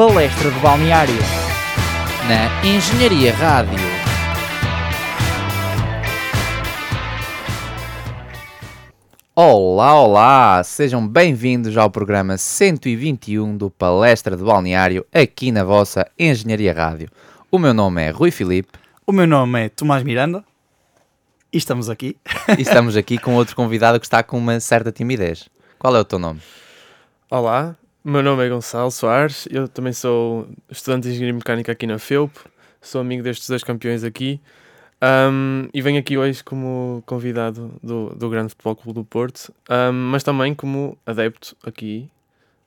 Palestra de Balneário. Na Engenharia Rádio. Olá, olá! Sejam bem-vindos ao programa 121 do Palestra de Balneário, aqui na vossa Engenharia Rádio. O meu nome é Rui Filipe. O meu nome é Tomás Miranda. E estamos aqui. e estamos aqui com outro convidado que está com uma certa timidez. Qual é o teu nome? Olá, meu nome é Gonçalo Soares, eu também sou estudante de Engenharia Mecânica aqui na FEUP, sou amigo destes dois campeões aqui um, e venho aqui hoje como convidado do, do Grande Futebol Clube do Porto, um, mas também como adepto aqui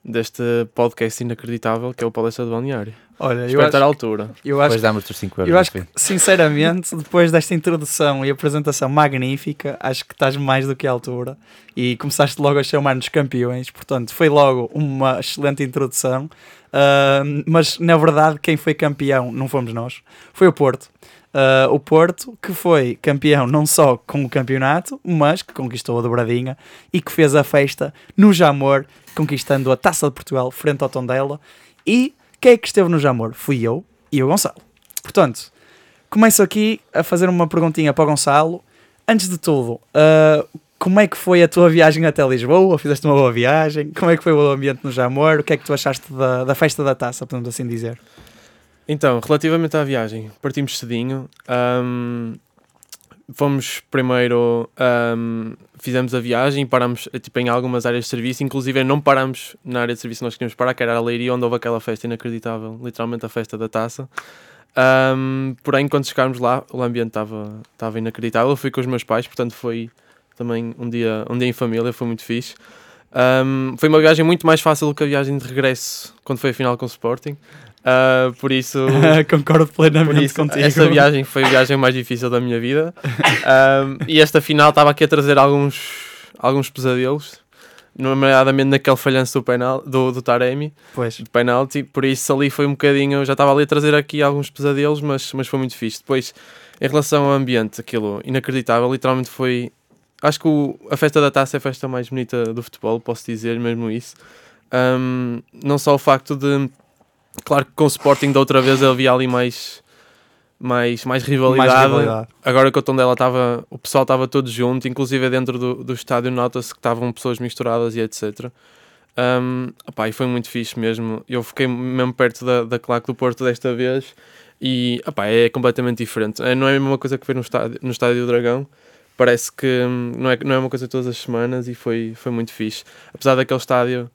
deste podcast inacreditável que é o Palestra do Balneário. Olha, Espero estar à altura. Eu acho, depois damos os 5 euros. eu acho que, sinceramente, depois desta introdução e apresentação magnífica, acho que estás mais do que à altura e começaste logo a chamar-nos campeões, portanto, foi logo uma excelente introdução. Uh, mas na verdade, quem foi campeão não fomos nós, foi o Porto. Uh, o Porto, que foi campeão não só com o campeonato, mas que conquistou a dobradinha e que fez a festa no Jamor, conquistando a Taça de Portugal frente ao Tondela. E quem é que esteve no Jamor? Fui eu e o Gonçalo. Portanto, começo aqui a fazer uma perguntinha para o Gonçalo. Antes de tudo, uh, como é que foi a tua viagem até Lisboa? Fizeste uma boa viagem? Como é que foi o ambiente no Jamor? O que é que tu achaste da, da festa da taça, podemos assim dizer? Então, relativamente à viagem, partimos cedinho. Um, fomos primeiro, um, fizemos a viagem, paramos tipo, em algumas áreas de serviço, inclusive não paramos na área de serviço que nós queríamos parar, que era a Leiria, onde houve aquela festa inacreditável, literalmente a festa da taça. Um, porém, quando chegámos lá, o ambiente estava inacreditável. Eu fui com os meus pais, portanto, foi também um dia, um dia em família, foi muito fixe. Um, foi uma viagem muito mais fácil do que a viagem de regresso quando foi a final com o Sporting. Uh, por isso. Concordo plenamente por isso, contigo. Essa viagem foi a viagem mais difícil da minha vida. Um, e esta final estava aqui a trazer alguns, alguns pesadelos, nomeadamente naquele falhanço do, penal, do, do Taremi, pois. de penalti. Por isso ali foi um bocadinho. Já estava ali a trazer aqui alguns pesadelos, mas, mas foi muito fixe. Depois, em relação ao ambiente, aquilo inacreditável, literalmente foi. Acho que o, a festa da taça é a festa mais bonita do futebol, posso dizer mesmo isso. Um, não só o facto de Claro que com o Sporting da outra vez havia ali mais, mais, mais, rivalidade. mais rivalidade. Agora que o Tondela estava, o pessoal estava todo junto, inclusive dentro do, do estádio nota-se que estavam pessoas misturadas e etc. Um, opá, e foi muito fixe mesmo. Eu fiquei mesmo perto da, da claque do Porto desta vez e opá, é completamente diferente. É, não é a mesma coisa que foi no estádio, no estádio do Dragão. Parece que hum, não é, não é uma coisa todas as semanas e foi, foi muito fixe. Apesar daquele estádio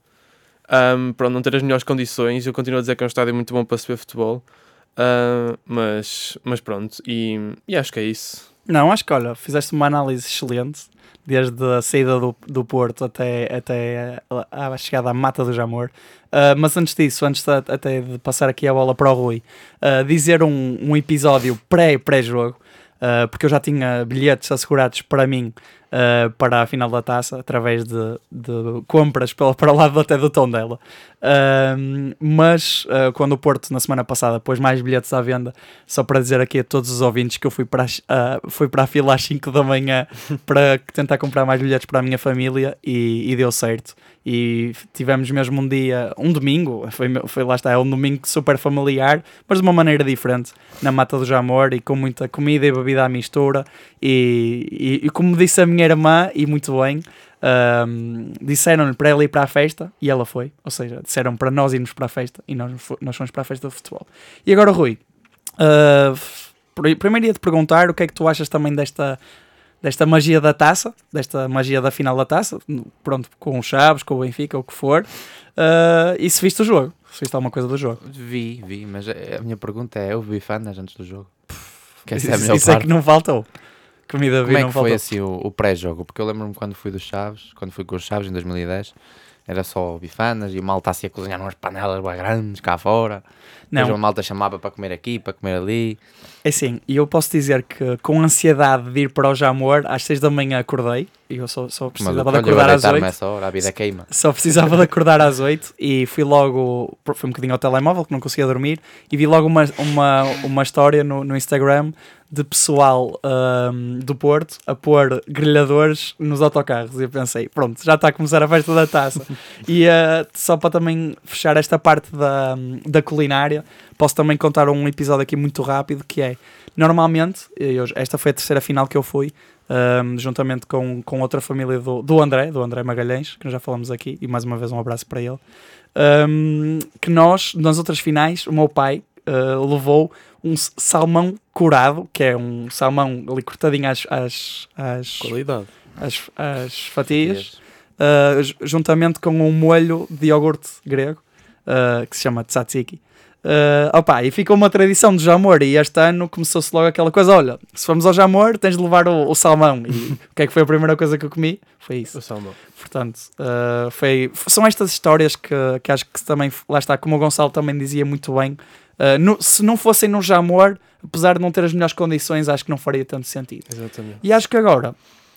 um, para não ter as melhores condições, eu continuo a dizer que é um estádio muito bom para se ver futebol. Uh, mas, mas pronto, e, e acho que é isso. Não, acho que olha, fizeste uma análise excelente, desde a saída do, do Porto até, até a, a chegada à Mata do Jamor. Uh, mas antes disso, antes de, até de passar aqui a bola para o Rui, uh, dizer um, um episódio pré-pré-jogo, uh, porque eu já tinha bilhetes assegurados para mim uh, para a final da taça, através de, de compras para, para o lado até do tom dela. Uh, mas uh, quando o Porto, na semana passada, pôs mais bilhetes à venda, só para dizer aqui a todos os ouvintes que eu fui para, uh, fui para a fila às 5 da manhã para tentar comprar mais bilhetes para a minha família e, e deu certo e tivemos mesmo um dia, um domingo, foi, foi lá está, é um domingo super familiar, mas de uma maneira diferente, na Mata do Jamor e com muita comida e bebida à mistura e, e, e como disse a minha irmã, e muito bem, um, disseram-lhe para ela ir para a festa e ela foi, ou seja, disseram para nós irmos para a festa e nós, nós fomos para a festa de futebol. E agora Rui, uh, primeiro ia-te perguntar o que é que tu achas também desta desta magia da taça, desta magia da final da taça, pronto, com o Chaves, com o Benfica, o que for, uh, e se viste o jogo? Se viste alguma coisa do jogo? Vi, vi, mas a minha pergunta é, eu vi fanas antes do jogo? Que essa é a melhor isso parte. é que não faltou. Comida Como é que foi assim o, o pré-jogo? Porque eu lembro-me quando fui dos Chaves, quando fui com os Chaves em 2010, era só bifanas e o malta se a cozinhar umas panelas bem grandes cá fora. Não. Depois a malta chamava para comer aqui, para comer ali. É sim, e eu posso dizer que com ansiedade de ir para o Jamor, às 6 da manhã acordei, e eu só, só precisava de acordar às 8. Essa hora, a vida queima. Só precisava de acordar às 8 e fui logo, fui um bocadinho ao telemóvel que não conseguia dormir, e vi logo uma, uma, uma história no, no Instagram de pessoal um, do Porto a pôr grelhadores nos autocarros. E eu pensei, pronto, já está a começar a festa da taça. e uh, só para também fechar esta parte da, da culinária, posso também contar um episódio aqui muito rápido que é, normalmente, eu, esta foi a terceira final que eu fui, um, juntamente com, com outra família do, do André, do André Magalhães, que já falamos aqui, e mais uma vez um abraço para ele, um, que nós, nas outras finais, o meu pai uh, levou um salmão curado, que é um salmão ali cortadinho às, às, às, às, às fatias, uh, juntamente com um molho de iogurte grego, uh, que se chama tzatziki. Uh, opa, e ficou uma tradição do Jamor e este ano começou-se logo aquela coisa, olha, se formos ao Jamor tens de levar o, o salmão e o que é que foi a primeira coisa que eu comi? Foi isso. O salmão. Portanto, uh, foi, são estas histórias que, que acho que também, lá está, como o Gonçalo também dizia muito bem, uh, no, se não fossem no Jamor, apesar de não ter as melhores condições, acho que não faria tanto sentido. Exatamente. E acho que agora,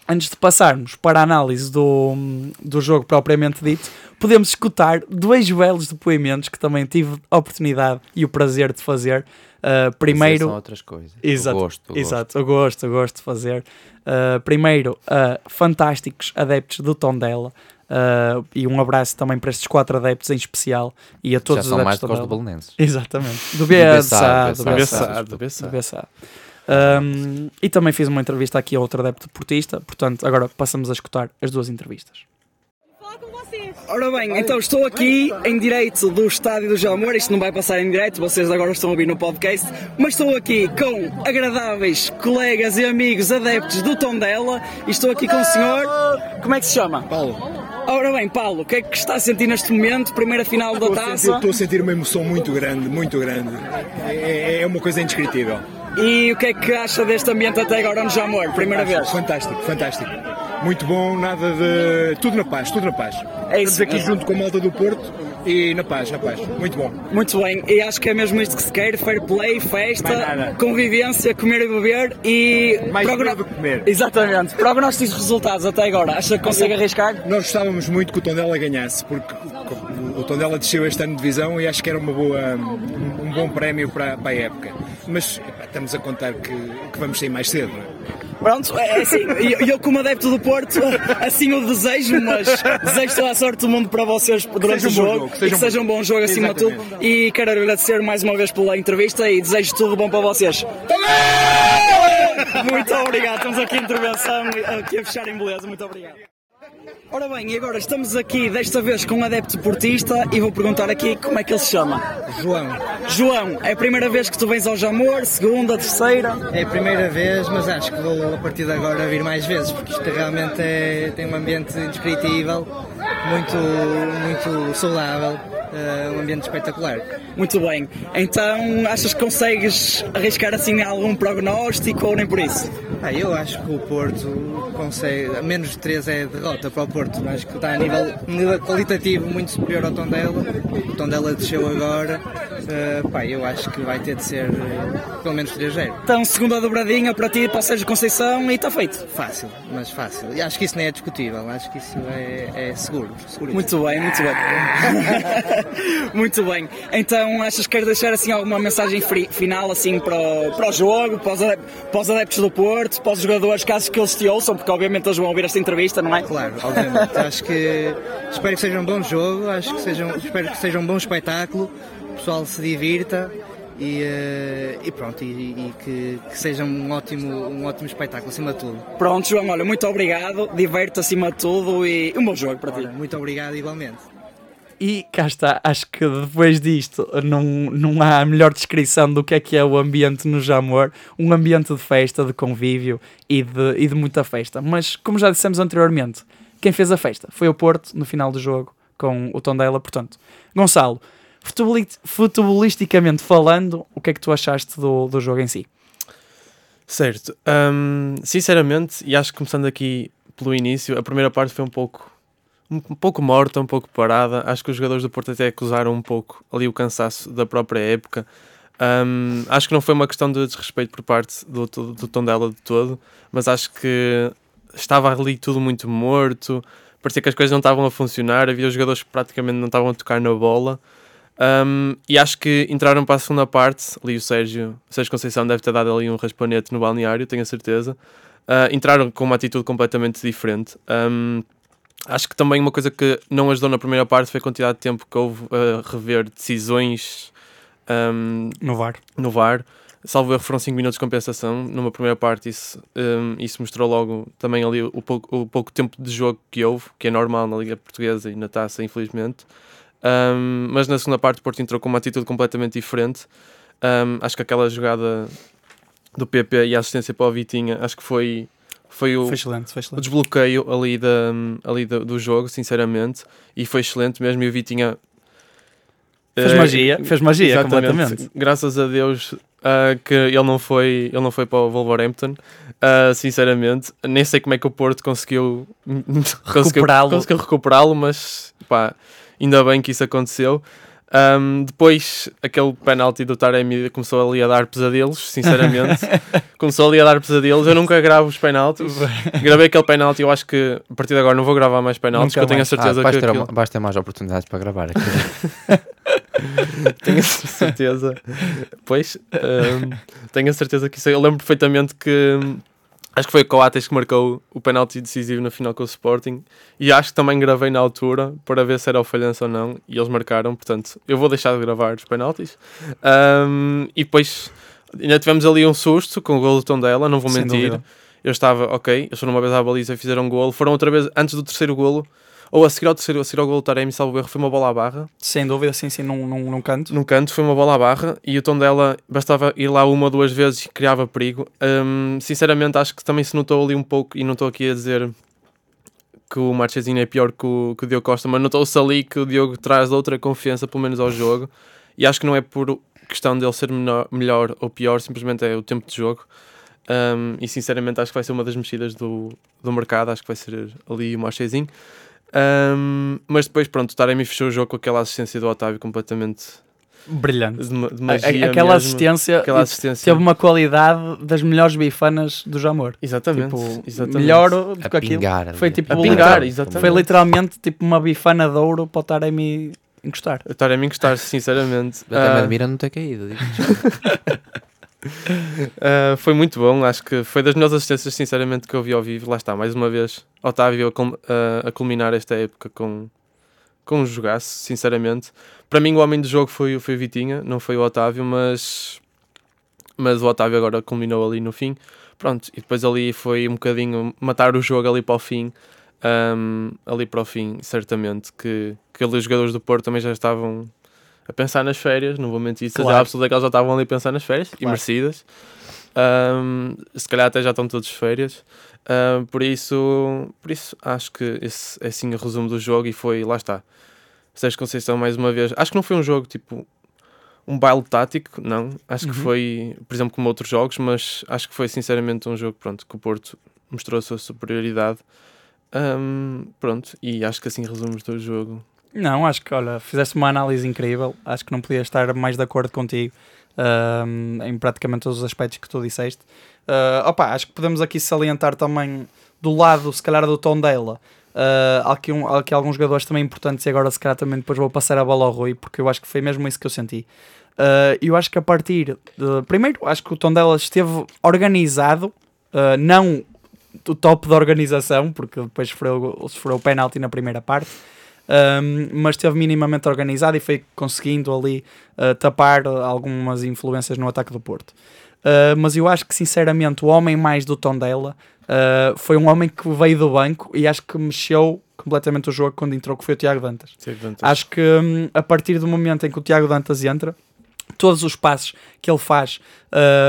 antes de passarmos para a análise do, do jogo propriamente dito, podemos escutar dois belos depoimentos que também tive a oportunidade e o prazer de fazer. Uh, primeiro, são outras coisas. Exato, o gosto, o exato, gosto, o gosto de fazer. Uh, primeiro, uh, fantásticos adeptos do Tondela. Uh, e um abraço também para estes quatro adeptos em especial e a todos Já os são mais adeptos do que os Belenenses. Exatamente. Do BSA, do BSA, do BSA. do BSA. Um, e também fiz uma entrevista aqui a outro adepto portista, portanto, agora passamos a escutar as duas entrevistas. Falar com vocês. Ora bem, então estou aqui em direito do Estádio do Jamor, isto não vai passar em direito, vocês agora estão a ouvir no podcast, mas estou aqui com agradáveis colegas e amigos adeptos do Tondela e estou aqui com o senhor, como é que se chama? Paulo, Ora bem, Paulo, o que é que está a sentir neste momento, primeira final da estou a, sentir, taça? estou a sentir uma emoção muito grande, muito grande. É, é uma coisa indescritível. E o que é que acha deste ambiente até agora no Jamor, primeira vez? Fantástico, fantástico. Muito bom, nada de. Tudo na paz, tudo na paz. É isso. Estamos aqui junto com a malta do Porto e na paz, na paz. Muito bom. Muito bem, e acho que é mesmo isto que se quer: fair play, festa, convivência, comer e beber e. Mais progno- do que comer. Exatamente. Prognósticos resultados até agora, acha que consegue arriscar? Nós gostávamos muito que o Tondela ganhasse, porque o Tondela desceu este ano de divisão e acho que era uma boa, um, bom prémio para, para a época. Mas estamos a contar que, que vamos sair mais cedo. é? Pronto, é é assim, e eu, eu como adepto do Porto, assim o desejo, mas desejo toda a sorte do mundo para vocês durante o um bom jogo, jogo, que e que um seja um bom jogo acima de tudo. E quero agradecer mais uma vez pela entrevista e desejo tudo bom para vocês. Muito obrigado, temos aqui a intervenção, aqui a fechar em beleza, muito obrigado. Ora bem, e agora estamos aqui desta vez com um adepto portista e vou perguntar aqui como é que ele se chama. João, João, é a primeira vez que tu vens ao Jamor, segunda, terceira? é a primeira vez, mas acho que vou a partir de agora vir mais vezes, porque isto realmente é- tem um ambiente indescritível, muito, muito saudável, eh, um ambiente espetacular. Muito bem. Então, achas que consegues arriscar assim algum prognóstico ou nem por isso? Ah, eu acho que o Porto consegue, a menos de 3 é derrota para o Porto, acho que está a nível, nível qualitativo muito superior ao Tondela, o Tondela desceu agora, eh, pá, eu acho que vai ter de ser eh, pelo menos 3-0. Então, segunda dobradinha para ti, para o Sérgio Conceição e está feito. Fácil, mas fácil. E acho que isso nem é discutível, acho que isso é, é seguro. seguro. Muito bem, muito bem. muito bem. Então, achas que queres deixar assim alguma mensagem final assim para o, para o jogo, para os, adep- para os adeptos do Porto, para os jogadores, caso que eles te ouçam, porque obviamente eles vão ouvir esta entrevista, não é? Claro, obviamente. acho que espero que seja um bom jogo, acho que seja um, espero que seja um bom espetáculo, pessoal se divirta e, eh, e pronto, e, e que, que seja um ótimo, um ótimo espetáculo acima de tudo. Pronto, João, olha, muito obrigado, diverte acima de tudo e um bom jogo para ti. Ora, muito obrigado igualmente. E cá está, acho que depois disto não, não há a melhor descrição do que é que é o ambiente no Jamor, um ambiente de festa, de convívio e de, e de muita festa. Mas, como já dissemos anteriormente, quem fez a festa foi o Porto no final do jogo com o Tondela, portanto. Gonçalo, futebolisticamente falando, o que é que tu achaste do, do jogo em si? Certo. Hum, sinceramente, e acho que começando aqui pelo início, a primeira parte foi um pouco um um pouco morta, um pouco parada. Acho que os jogadores do Porto até acusaram um pouco ali o cansaço da própria época. Hum, acho que não foi uma questão de desrespeito por parte do, do, do Tondela de todo, mas acho que estava ali tudo muito morto, parecia que as coisas não estavam a funcionar, havia os jogadores que praticamente não estavam a tocar na bola. Um, e acho que entraram para a segunda parte. Ali o Sérgio, o Sérgio Conceição deve ter dado ali um raspanete no balneário, tenho a certeza. Uh, entraram com uma atitude completamente diferente. Um, acho que também uma coisa que não ajudou na primeira parte foi a quantidade de tempo que houve a rever decisões um, no VAR. No VAR. Salvo erro, foram 5 minutos de compensação. Numa primeira parte, isso, um, isso mostrou logo também ali o pouco, o pouco tempo de jogo que houve, que é normal na Liga Portuguesa e na taça, infelizmente. Um, mas na segunda parte, o Porto entrou com uma atitude completamente diferente. Um, acho que aquela jogada do PP e a assistência para o Vitinha, acho que foi, foi, o, foi excelente, foi excelente. o desbloqueio ali, da, ali do, do jogo, sinceramente. E foi excelente mesmo. E o Vitinha Fez magia, fez magia completamente. Graças a Deus uh, que ele não foi, ele não foi para o Wolverhampton. Uh, sinceramente, nem sei como é que o Porto conseguiu recuperá-lo, conseguiu, recuperá-lo, mas pá, ainda bem que isso aconteceu. Um, depois, aquele penalti do Taremi começou ali a dar pesadelos, sinceramente. começou ali a dar pesadelos. Eu nunca gravo os penaltis. Gravei aquele penalti. Eu acho que a partir de agora não vou gravar mais penaltis, porque eu tenho a certeza ah, que. Ter, aquilo... Vais ter mais oportunidades para gravar aqui. tenho a certeza. Pois, um, tenho a certeza que isso. Eu lembro perfeitamente que Acho que foi o Coates que marcou o penalti decisivo na final com o Sporting. E acho que também gravei na altura para ver se era o falhança ou não. E eles marcaram, portanto eu vou deixar de gravar os penaltis. Um, e depois ainda tivemos ali um susto com o gol do Tondela, não vou mentir. eu estava, ok, eles foram uma vez à baliza e fizeram um golo, foram outra vez antes do terceiro golo ou a seguir ao terceiro, a seguir ao gol do Taremi, salvo erro, foi uma bola à barra. Sem dúvida, sim, sim, num, num, num canto. Num canto, foi uma bola à barra e o tom dela bastava ir lá uma ou duas vezes e criava perigo. Um, sinceramente, acho que também se notou ali um pouco, e não estou aqui a dizer que o Marchezinho é pior que o, que o Diogo Costa, mas notou-se ali que o Diogo traz outra confiança, pelo menos ao jogo, e acho que não é por questão dele ser menor, melhor ou pior, simplesmente é o tempo de jogo. Um, e sinceramente acho que vai ser uma das mexidas do, do mercado, acho que vai ser ali o Marchezinho. Um, mas depois, pronto, o Taremi fechou o jogo com aquela assistência do Otávio completamente brilhante. De, de magia aquela, assistência, aquela assistência teve uma qualidade das melhores bifanas do Jamor. Exatamente, tipo, exatamente. Melhor do que aquilo. Pingar, foi tipo a pingar, exatamente. Foi literalmente tipo uma bifana de ouro para o Taremi encostar. O Taremi encostar, sinceramente. Até uh... me admira não ter caído. uh, foi muito bom, acho que foi das melhores assistências, sinceramente, que eu vi ao vivo. Lá está, mais uma vez, Otávio a, uh, a culminar esta época com, com um jogaço, sinceramente. Para mim, o homem do jogo foi, foi o Vitinha, não foi o Otávio, mas, mas o Otávio agora culminou ali no fim. Pronto, e depois ali foi um bocadinho matar o jogo ali para o fim. Um, ali para o fim, certamente, que, que ali os jogadores do Porto também já estavam a pensar nas férias, não vou mentir, claro. seja absoluta que eles já estavam ali a pensar nas férias claro. e merecidas. Um, se calhar até já estão todos de férias. Uh, por isso, por isso acho que esse é sim o resumo do jogo e foi, lá está. Sérgio Conceição mais uma vez. Acho que não foi um jogo tipo um baile tático, não. Acho uhum. que foi, por exemplo, como outros jogos, mas acho que foi sinceramente um jogo pronto, que o Porto mostrou a sua superioridade. Um, pronto, e acho que assim resumimos o jogo não, acho que, olha, fizeste uma análise incrível. Acho que não podia estar mais de acordo contigo em praticamente todos os aspectos que tu disseste. Uh, opa, acho que podemos aqui salientar também do lado, se calhar, do tom dela. Uh, aqui um, aqui alguns jogadores também importantes e agora, se calhar, também depois vou passar a bola ao Rui, porque eu acho que foi mesmo isso que eu senti. Uh, eu acho que a partir de. Primeiro, acho que o tom dela esteve organizado, uh, não o top da organização, porque depois sofreu, sofreu o penalti na primeira parte um, mas esteve minimamente organizado e foi conseguindo ali uh, tapar algumas influências no ataque do Porto. Uh, mas eu acho que sinceramente o homem mais do Tondela uh, foi um homem que veio do banco e acho que mexeu completamente o jogo quando entrou, que foi o Tiago Dantas. Dantas. Acho que um, a partir do momento em que o Tiago Dantas entra, todos os passos que ele faz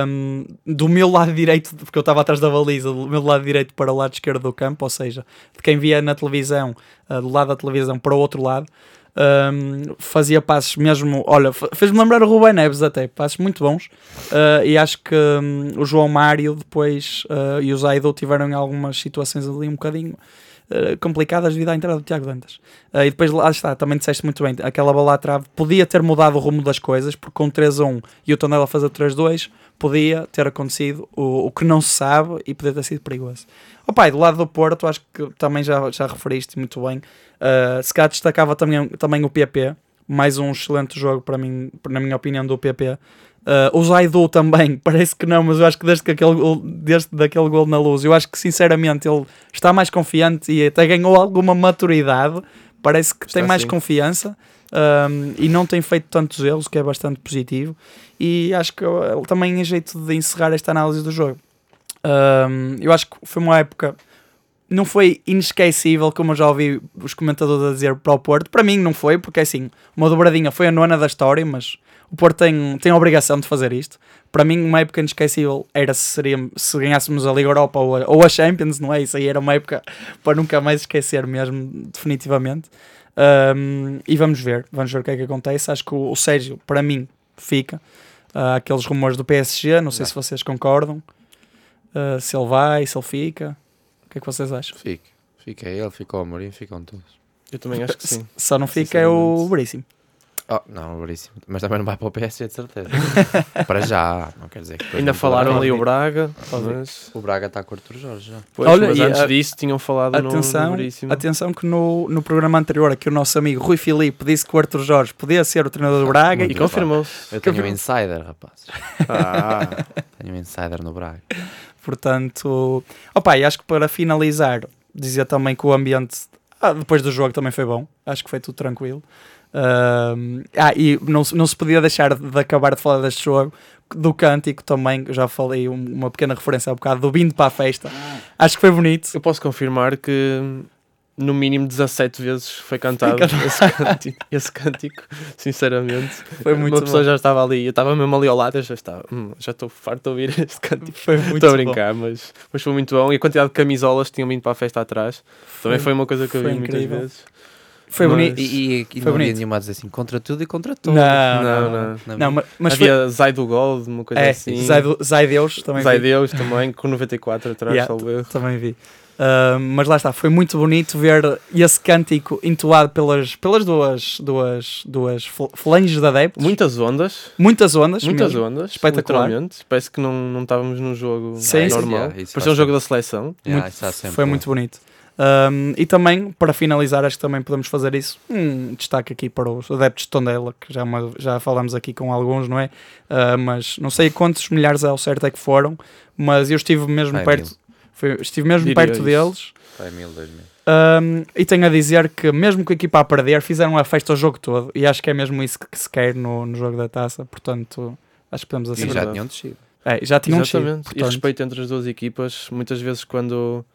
um, do meu lado direito, porque eu estava atrás da baliza, do meu lado direito para o lado esquerdo do campo, ou seja, de quem via na televisão, uh, do lado da televisão para o outro lado, um, fazia passos mesmo, olha, fez-me lembrar o Ruben Neves até, passos muito bons, uh, e acho que um, o João Mário depois uh, e o Zaido tiveram algumas situações ali um bocadinho eh, complicadas devido à entrada do Tiago Dantas. Uh, e depois lá está, também disseste muito bem, aquela bola à trave podia ter mudado o rumo das coisas, porque com 3-1 e o Tondela fazer 3-2, podia ter acontecido o, o que não se sabe e podia ter sido perigoso. O pai, do lado do Porto, acho que também já, já referiste muito bem. Uh, se destacava também, também o PP, mais um excelente jogo para mim, na minha opinião, do PP. Uh, o Zaidu também, parece que não, mas eu acho que desde, que aquele, gol- desde daquele gol na luz, eu acho que sinceramente ele está mais confiante e até ganhou alguma maturidade. Parece que Está tem mais sim. confiança um, e não tem feito tantos erros, o que é bastante positivo. E acho que ele também é jeito de encerrar esta análise do jogo. Um, eu acho que foi uma época. Não foi inesquecível, como eu já ouvi os comentadores a dizer para o Porto. Para mim, não foi, porque assim, uma dobradinha foi a nona da história, mas o Porto tem, tem a obrigação de fazer isto. Para mim, uma época inesquecível era se, seria, se ganhássemos a Liga Europa ou a, ou a Champions, não é? Isso aí era uma época para nunca mais esquecer, mesmo, definitivamente. Um, e vamos ver, vamos ver o que é que acontece. Acho que o, o Sérgio, para mim, fica. Há aqueles rumores do PSG, não sei se vocês concordam. Uh, se ele vai, se ele fica. O que é que vocês acham? Fica. Fica ele, fica o Amorim, ficam todos. Eu também acho que sim. Só não fica é o. Veríssimo. Oh, não, Veríssimo. Mas também não vai para o PSG, de certeza. para já, não quer dizer que Ainda falaram ali o Braga, mas, O Braga está com o Arthur Jorge já. pois, Olha, mas antes a- disso tinham falado Atenção, no Veríssimo. atenção que no, no programa anterior aqui o nosso amigo Rui Filipe disse que o Arthur Jorge podia ser o treinador do Braga E e confirmou-se. Eu tenho um insider, rapazes. Ah, Tenho um insider no Braga. portanto, opa, e acho que para finalizar, dizer também que o ambiente ah, depois do jogo também foi bom, acho que foi tudo tranquilo. Ahm, ah, e não, se- não se podia deixar de acabar de falar deste jogo, do cântico também, já falei um- uma pequena referência há bocado, do vindo para a festa. Acho que foi bonito. eu posso confirmar que no mínimo 17 vezes foi cantado esse cântico, esse cântico, sinceramente. Foi muito Uma pessoa bom. já estava ali, eu estava mesmo ali ao lado, eu já estava, "Hum, já estou farto de ouvir este cântico. Foi muito Estou a bom. brincar, mas, mas foi muito bom. E a quantidade de camisolas que tinham vindo para a festa atrás também foi uma coisa que eu foi vi muitas incrível. vezes. Foi Mas- bonito. E, e, e Foi não havia bonito. nenhuma a dizer assim, contra tudo e contra todos. Não, Não, não, não. Não Não, ma- mas foi, Havia Zai do Gold, uma coisa é, assim. Zai, Deus também Zai vi. Deus também, com 94 atrás, Yeah, erro. Também vi. Ah, mas lá está, foi muito bonito ver esse cântico entoado pelas, pelas duas, duas, duas fl- falanges de adeptos. Muitas ondas, muitas ondas. muitas mesmo. ondas, Espetacular. literalmente. Parece que não, não estávamos num jogo Sim, sim. normal. Yeah, Parecia um jogo da seleção. Yeah, Muito- foi muito bonito. Um, e também, para finalizar, acho que também podemos fazer isso. Um destaque aqui para os adeptos de Tondela, que já, uma- já falamos aqui com alguns, não é? Uh, mas não sei quantos milhares ao certo é que foram, mas eu estive mesmo É perto, foi- estive mesmo Diria perto isso. deles. Mil, dois mil. Um, e tenho a dizer que, mesmo com a equipa a perder, fizeram a festa o jogo todo. E acho que é mesmo isso que se quer no, no jogo da taça. Portanto, acho que podemos E assim. já verdade. tinham descido. É, já tinham descido, Exatamente. E portanto, respeito entre as duas equipas, muitas vezes quando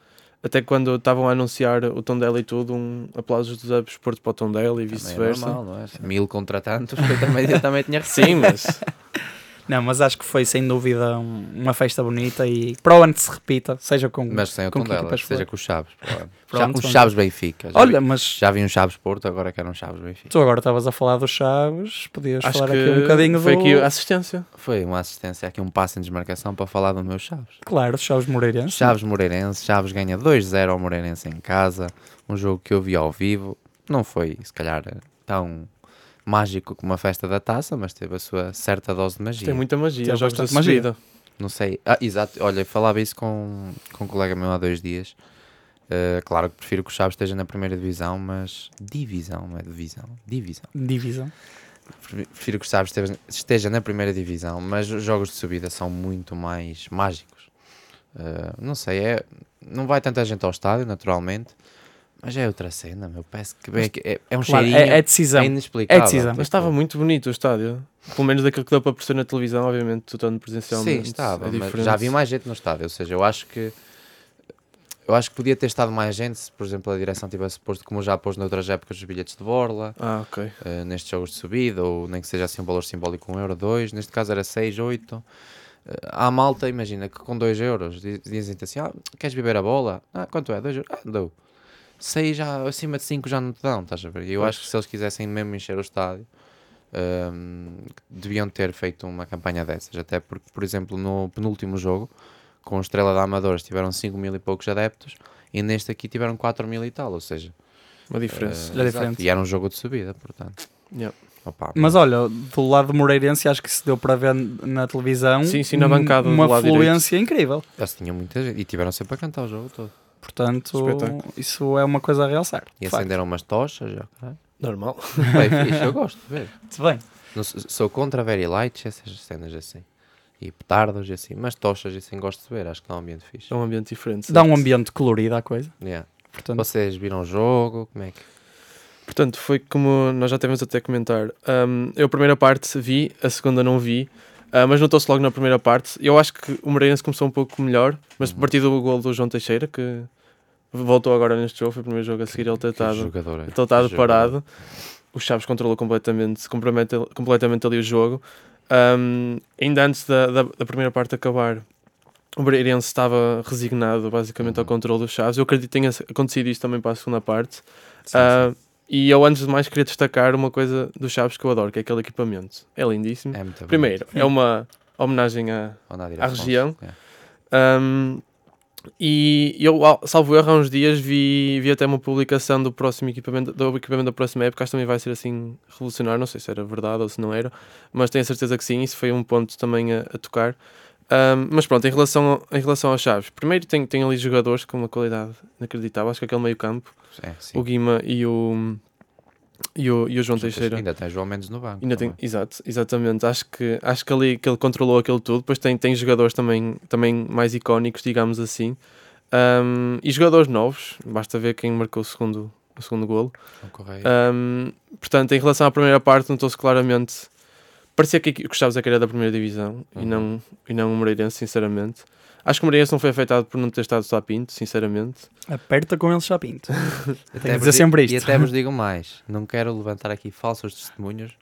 até quando estavam a anunciar o Tondela e tudo, um aplausos dos do Porto para o Tondela e é vice-versa. normal, não é? Mil contra tantos, eu também, eu também tinha Sim, mas Não, mas acho que foi sem dúvida um- uma festa bonita e para o ano que se repita, seja com. Mas sem o com Tondela, seja com os Chaves. Pronto, Já- os vamos Chaves Benfica. Já, Olha, vi, mas já vi um Chaves Porto, agora quero um Chaves Benfica. tu agora estavas a falar dos Chaves, podias acho falar que aqui um bocadinho foi do. aqui a assistência. Foi uma assistência aqui, um passo em desmarcação para falar do meu Chaves. Claro, Chaves Moreirenses. Chaves Moreirense, Chaves ganha 2-0 ao Moreirense em casa, um jogo que eu vi ao vivo, não foi se calhar tão mágico como a festa da taça, mas teve a sua certa dose de magia. Tem muita magia, Tem jogos bastante magia. subida. Não sei, ah, exato, olha, falava isso com, com um colega meu há dois dias. Uh, claro que prefiro que o Chaves esteja na primeira divisão, mas divisão, não é divisão, divisão. Divisão. Prefiro que o Chaves esteja, esteja na primeira divisão, mas os jogos de subida são muito mais mágicos. Uh, não sei, é, não vai tanta gente ao estádio, naturalmente, mas é outra cena, meu. Parece que é, é, é um Claro, cheirinho. é, é decisão. é inexplicável. É decisão. Mas estava muito bonito o estádio. Pelo menos daquilo que deu para perceber na televisão, obviamente, tu estando presencialmente. Sim, estava, é já havia mais gente no estádio, ou seja, eu acho que eu acho que podia ter estado mais gente se, por exemplo, a direção tivesse posto, como já pôs noutras épocas, os bilhetes de borla, Ah, ok. eh, nestes jogos de subida, ou nem que seja assim um valor simbólico, um euro, dois, neste caso era 6, 8. há malta, imagina, que com 2 euros diz- dizem-te assim, ah, queres beber a bola? Ah, quanto é? 2 euros? Ah, dou. 6 já, acima de 5 já não te dão, estás a ver? E eu Pois. acho que se eles quisessem mesmo encher o estádio, hum, deviam ter feito uma campanha dessas, até porque, por exemplo, no penúltimo jogo, com o Estrela da Amadores tiveram 5 mil e poucos adeptos, e neste aqui tiveram 4 mil e tal, ou seja... Uma diferença. exato, diferente. E era um jogo de subida, portanto. Yeah. Opa, Mas olha, do lado do Moreirense, acho que se deu para ver na televisão Sim, sim, na bancada uma fluência incrível. eles tinham muita gente, e tiveram sempre a cantar o jogo todo. Portanto, Espetáculo. isso é uma coisa a realçar. E acenderam umas tochas, já, caralho. Normal. Bem, fixe, eu gosto de ver. Muito bem. Não sou- contra very lights, essas cenas assim. E petardos e assim, mas tochas e assim gosto de ver, acho que dá um ambiente fixe. É um ambiente diferente. Dá um ambiente colorido à coisa. Yeah. Portanto, Vocês viram o jogo? Como é que. Portanto, foi como nós já tivemos até a comentar. Um, eu a primeira parte vi, a segunda não vi, ah, mas notou-se logo na primeira parte. Eu acho que o Moreirense começou um pouco melhor, mas a partir do gol do João Teixeira, que voltou agora neste jogo, foi o primeiro jogo a seguir ele ter estado é? parado. O Chaves controlou completamente, completamente, completamente ali o jogo. Um, ainda antes da, da, da primeira parte acabar, o Moreirense estava resignado basicamente ao Uhum. controle do Chaves. Eu acredito que tenha acontecido isto também para a segunda parte. Sim, Ah, sim. e eu, antes de mais, queria destacar uma coisa do Chaves que eu adoro, que é aquele equipamento. É lindíssimo. É muito Primeiro, é uma homenagem bonito. Ao à Afonso, região. yeah. Um, e eu, al- salvo erro, há uns dias vi, vi até uma publicação do próximo equipamento, do equipamento da próxima época. Acho que também vai ser assim revolucionário. Não sei se era verdade ou se não era, mas tenho a certeza que sim. Isso foi um ponto também a, a tocar. Um, mas pronto, em relação, em relação aos Chaves, primeiro tem, tem ali jogadores com uma qualidade inacreditável. Acho que aquele meio-campo, É, sim. o Guima e o, e o, e o João Teixeira. Ainda tem João Mendes no banco. Ainda tem, exato, exatamente. Acho que, acho que ali que ele controlou aquilo tudo. Depois tem, tem jogadores também, também mais icónicos, digamos assim. Um, e jogadores novos, basta ver quem marcou o segundo, o segundo golo. Um, portanto, em relação à primeira parte, notou-se claramente. Parecia que, Chaves é que era da primeira divisão e, Uhum. não, e não o Moreirense, sinceramente. Acho que o Moreirense não foi afetado por não ter estado só a Pinto, sinceramente. aperta com ele já pinto. Até vos dizer di- sempre E isto. até vos digo mais: não quero levantar aqui falsos testemunhos,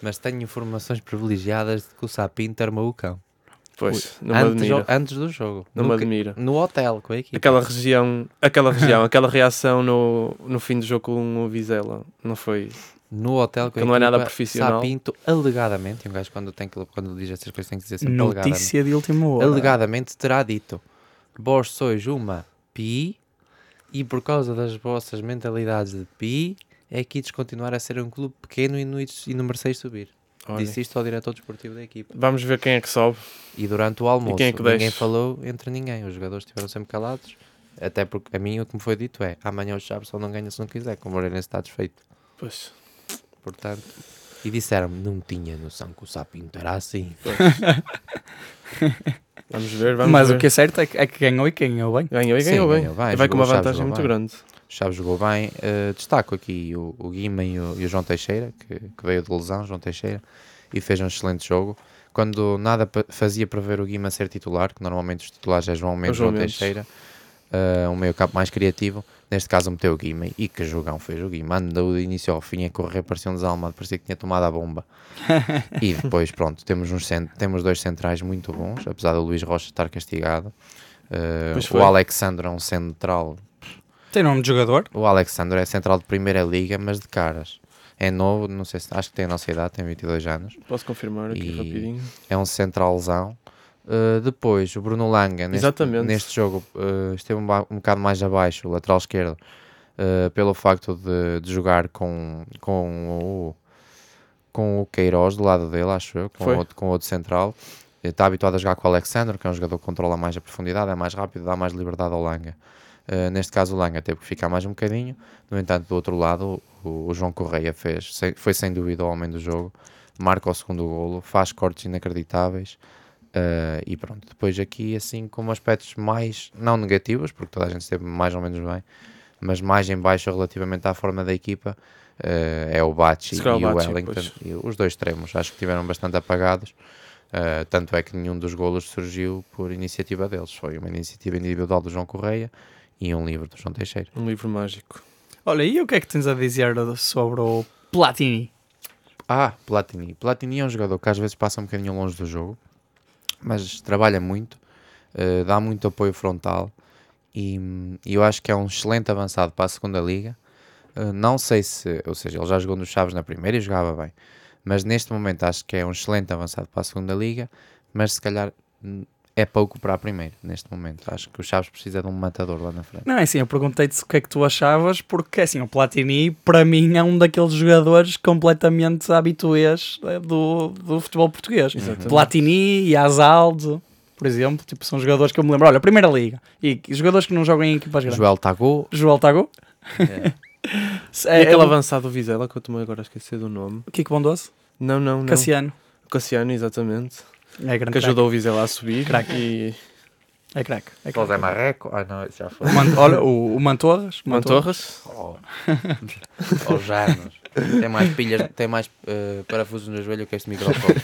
mas tenho informações privilegiadas de que o Sapinto armou o cão. Pois, não me Antes, admira. antes do jogo. Não me No, admira. no hotel com a equipe. Aquela região, aquela região, aquela reação no, no fim do jogo com o Vizela, não foi? No hotel Que não é nada profissional. Sapinto, alegadamente, e um gajo quando, tem que, quando diz estas coisas tem que dizer sempre alegadamente. Notícia de última hora. Alegadamente terá dito: Vós sois uma pi e por causa das vossas mentalidades de pi é que ides continuar a ser um clube pequeno e não, ides- e não mereceis subir. Olha, Disse isto ao diretor desportivo da equipa. Vamos ver quem é que sobe. E durante o almoço quem é que ninguém desce? falou entre ninguém. Os jogadores estiveram sempre calados. Até porque a mim o que me foi dito é amanhã o Chaves só não ganha se não quiser, como o Moreirense está desfeito. Pois, Portanto, e disseram-me, não tinha noção que o Sapinto era assim. vamos ver, vamos Mas ver. o que é certo é que, é que ganhou e que ganhou bem. Ganhou e Sim, ganhou bem. ganhou bem, E vai com uma Chaves, vantagem muito bem. grande. O Chaves jogou bem. Eh, destaco aqui o, o Guima e o, e o João Teixeira, que, que veio de lesão, João Teixeira, e fez um excelente jogo. Quando nada fazia para ver o Guima ser titular, que normalmente os titulares é João Mendes e João João Mendes. Eh, um meio campo mais criativo. Neste caso meteu o Guima e que jogão fez o Guima. Andou do início ao fim a correr, parecia um desalmado, parecia que tinha tomado a bomba. e depois, pronto, temos, uns cent- temos dois centrais muito bons, apesar do Luís Rocha estar castigado. Pois o. Alexandre é um central Tem nome de jogador? o Alexandre é central de primeira liga, mas de caras. É novo, não sei se acho que tem a nossa idade, tem 22 anos. Posso confirmar aqui E- rapidinho. É um centralzão. Uh, depois, o Bruno Langa, neste, neste jogo, uh, esteve um, um bocado mais abaixo, o lateral esquerdo, uh, pelo facto de, de jogar com, com, o, com o Queiroz do lado dele, acho eu, com Foi. outro, com outro central. Está habituado a jogar com o Alexandre, que é um jogador que controla mais a profundidade, é mais rápido, dá mais liberdade ao Langa. Uh, neste caso, o Langa teve que ficar mais um bocadinho. No entanto, do outro lado, o, o João Correia fez, sem- foi sem dúvida o homem do jogo. Marca o segundo golo, faz cortes inacreditáveis. Uh, e pronto, depois aqui, assim, com aspectos mais, não negativos, porque toda a gente esteve mais ou menos bem, mas mais em baixo relativamente à forma da equipa, uh, é o Bachi e o Wellington. E os dois extremos, acho que tiveram bastante apagados. Uh, tanto é que nenhum dos golos surgiu por iniciativa deles. Foi uma iniciativa individual do João Correia e um livro do João Teixeira. Um livro mágico. Olha, e o que é que tens a dizer sobre o Platini? Ah, Platini. Platini é um jogador que às vezes passa um bocadinho longe do jogo, mas trabalha muito, eh, dá muito apoio frontal e, eu acho que é um excelente avançado para a segunda liga. Eh, não sei se, ou seja, ele já jogou nos Chaves na primeira e jogava bem, mas neste momento acho que é um excelente avançado para a segunda liga, mas se calhar hum, é pouco para a primeira neste momento. Acho que o Chaves precisa de um matador lá na frente. Não, é assim, eu perguntei-te o que é que tu achavas, porque assim, o Platini, para mim, é um daqueles jogadores completamente habituês eh, do, do futebol português. Exatamente. Platini e Azaldo, por exemplo, tipo, são jogadores que eu me lembro. Olha, Primeira Liga. E jogadores que não jogam em equipas grandes. Joel Tagô, Joel Tago. Se- E É, aquele é, avançado Vizela, que eu também agora esqueci do nome. Kiko Bondoso, Não, não, não. Cassiano. Cassiano, exatamente. É grande Que ajudou o Vizela a subir. Craque. E É craque. É José craque. Marreco. Ah, não, já foi. O Man- Olha, o, o Mantorras. Mantorras. Oh, oh Janos. Tem mais pilhas, tem mais eh, parafusos no joelho que este microfone.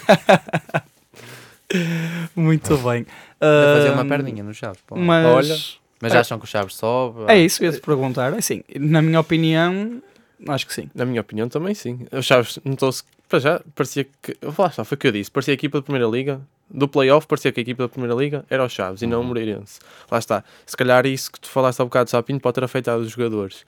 Muito bem. Vai fazer uma perninha no Chaves. pô. Mas Olha. Mas acham que o Chaves sobe? é isso, eu ia te perguntar. Assim, na minha opinião, acho que sim. Na minha opinião, também sim. O Chaves notou-se. Para já, parecia que. Lá está, foi o que eu disse. Parecia a equipa da Primeira Liga. Do playoff, parecia que a equipa da Primeira Liga era o Chaves e não o Moreirense. Lá está. Se calhar isso que tu falaste há bocado, Sapinho, pode ter afetado os jogadores.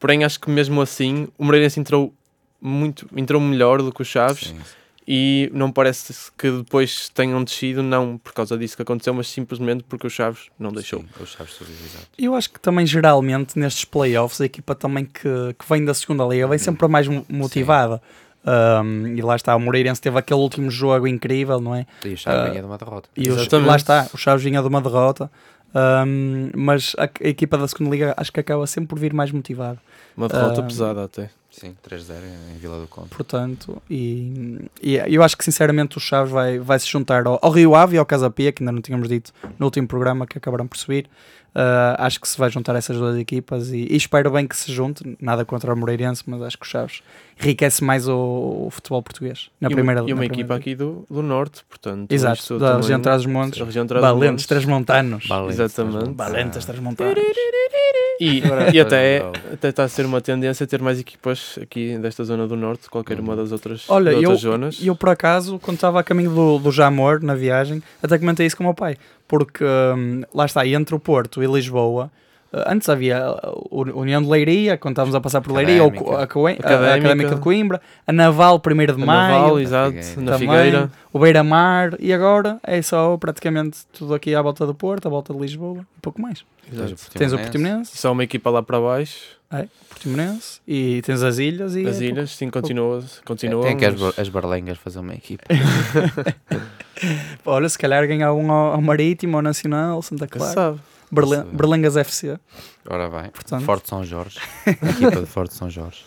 Porém, acho que mesmo assim, o Moreirense entrou muito. Entrou melhor do que o Chaves. Sim. E não parece que depois tenham descido, não por causa disso que aconteceu, mas simplesmente porque o Chaves não deixou. Sim, o Chaves subiu, exato. Eu acho que também, geralmente, nestes playoffs, a equipa também que, que vem da segunda liga vem sempre a mais mo- motivada. Um, e lá está, o Moreirense teve aquele último jogo incrível, não é? E o Chaves Ah, vinha de uma derrota. E lá está, o Chaves vinha de uma derrota. Um, mas a, a equipa da segunda liga acho que acaba sempre por vir mais motivada. Uma derrota pesada até. Sim, 3-0 em Vila do Conde. Portanto, e, e eu acho que sinceramente o Chaves vai, vai se juntar ao, ao Rio Ave e ao Casa Pia, que ainda não tínhamos dito no último programa que acabaram por subir. Uh, acho que se vai juntar essas duas equipas e, e espero bem que se junte. Nada contra o Moreirense, mas acho que o Chaves enriquece mais o, o futebol português na e primeira uma, e uma primeira equipa liga. aqui do, do Norte, portanto. Exato, da também- região região de Trás-os-Montes. Valentes, Transmontanos. Valentes, Exatamente. Valentes, Transmontanos. E, e até, até está a ser uma tendência ter mais equipas aqui desta zona do Norte, qualquer uma das outras, Olha, de eu, outras zonas. eu por acaso, quando estava a caminho do, do Jamor, na viagem, até comentei isso com o meu pai, porque hum, lá está, entre o Porto e Lisboa, uh, antes havia uh, a União de Leiria, quando estávamos a passar por Leiria, ou Académica. a, Coen- a- a Académica. Académica de Coimbra, a Naval 1 de A Maio, Naval, exato, na Figueira. o Beira-Mar, e agora é só praticamente tudo aqui à volta do Porto, à volta de Lisboa, um pouco mais. Exato. Tens o Portimonense, Só uma equipa lá para baixo, é, Portimonense, e tens as ilhas e... as é ilhas, sim, continua, continua Tem que as, mas- as barlengas fazer uma equipa. Olha, se calhar ganhar um ao, ao Marítimo, ao Nacional, Santa Clara, sabe. Berlen- Sabe. Berlengas FC. Ora bem. Portanto. Forte São Jorge. equipa de Forte São Jorge.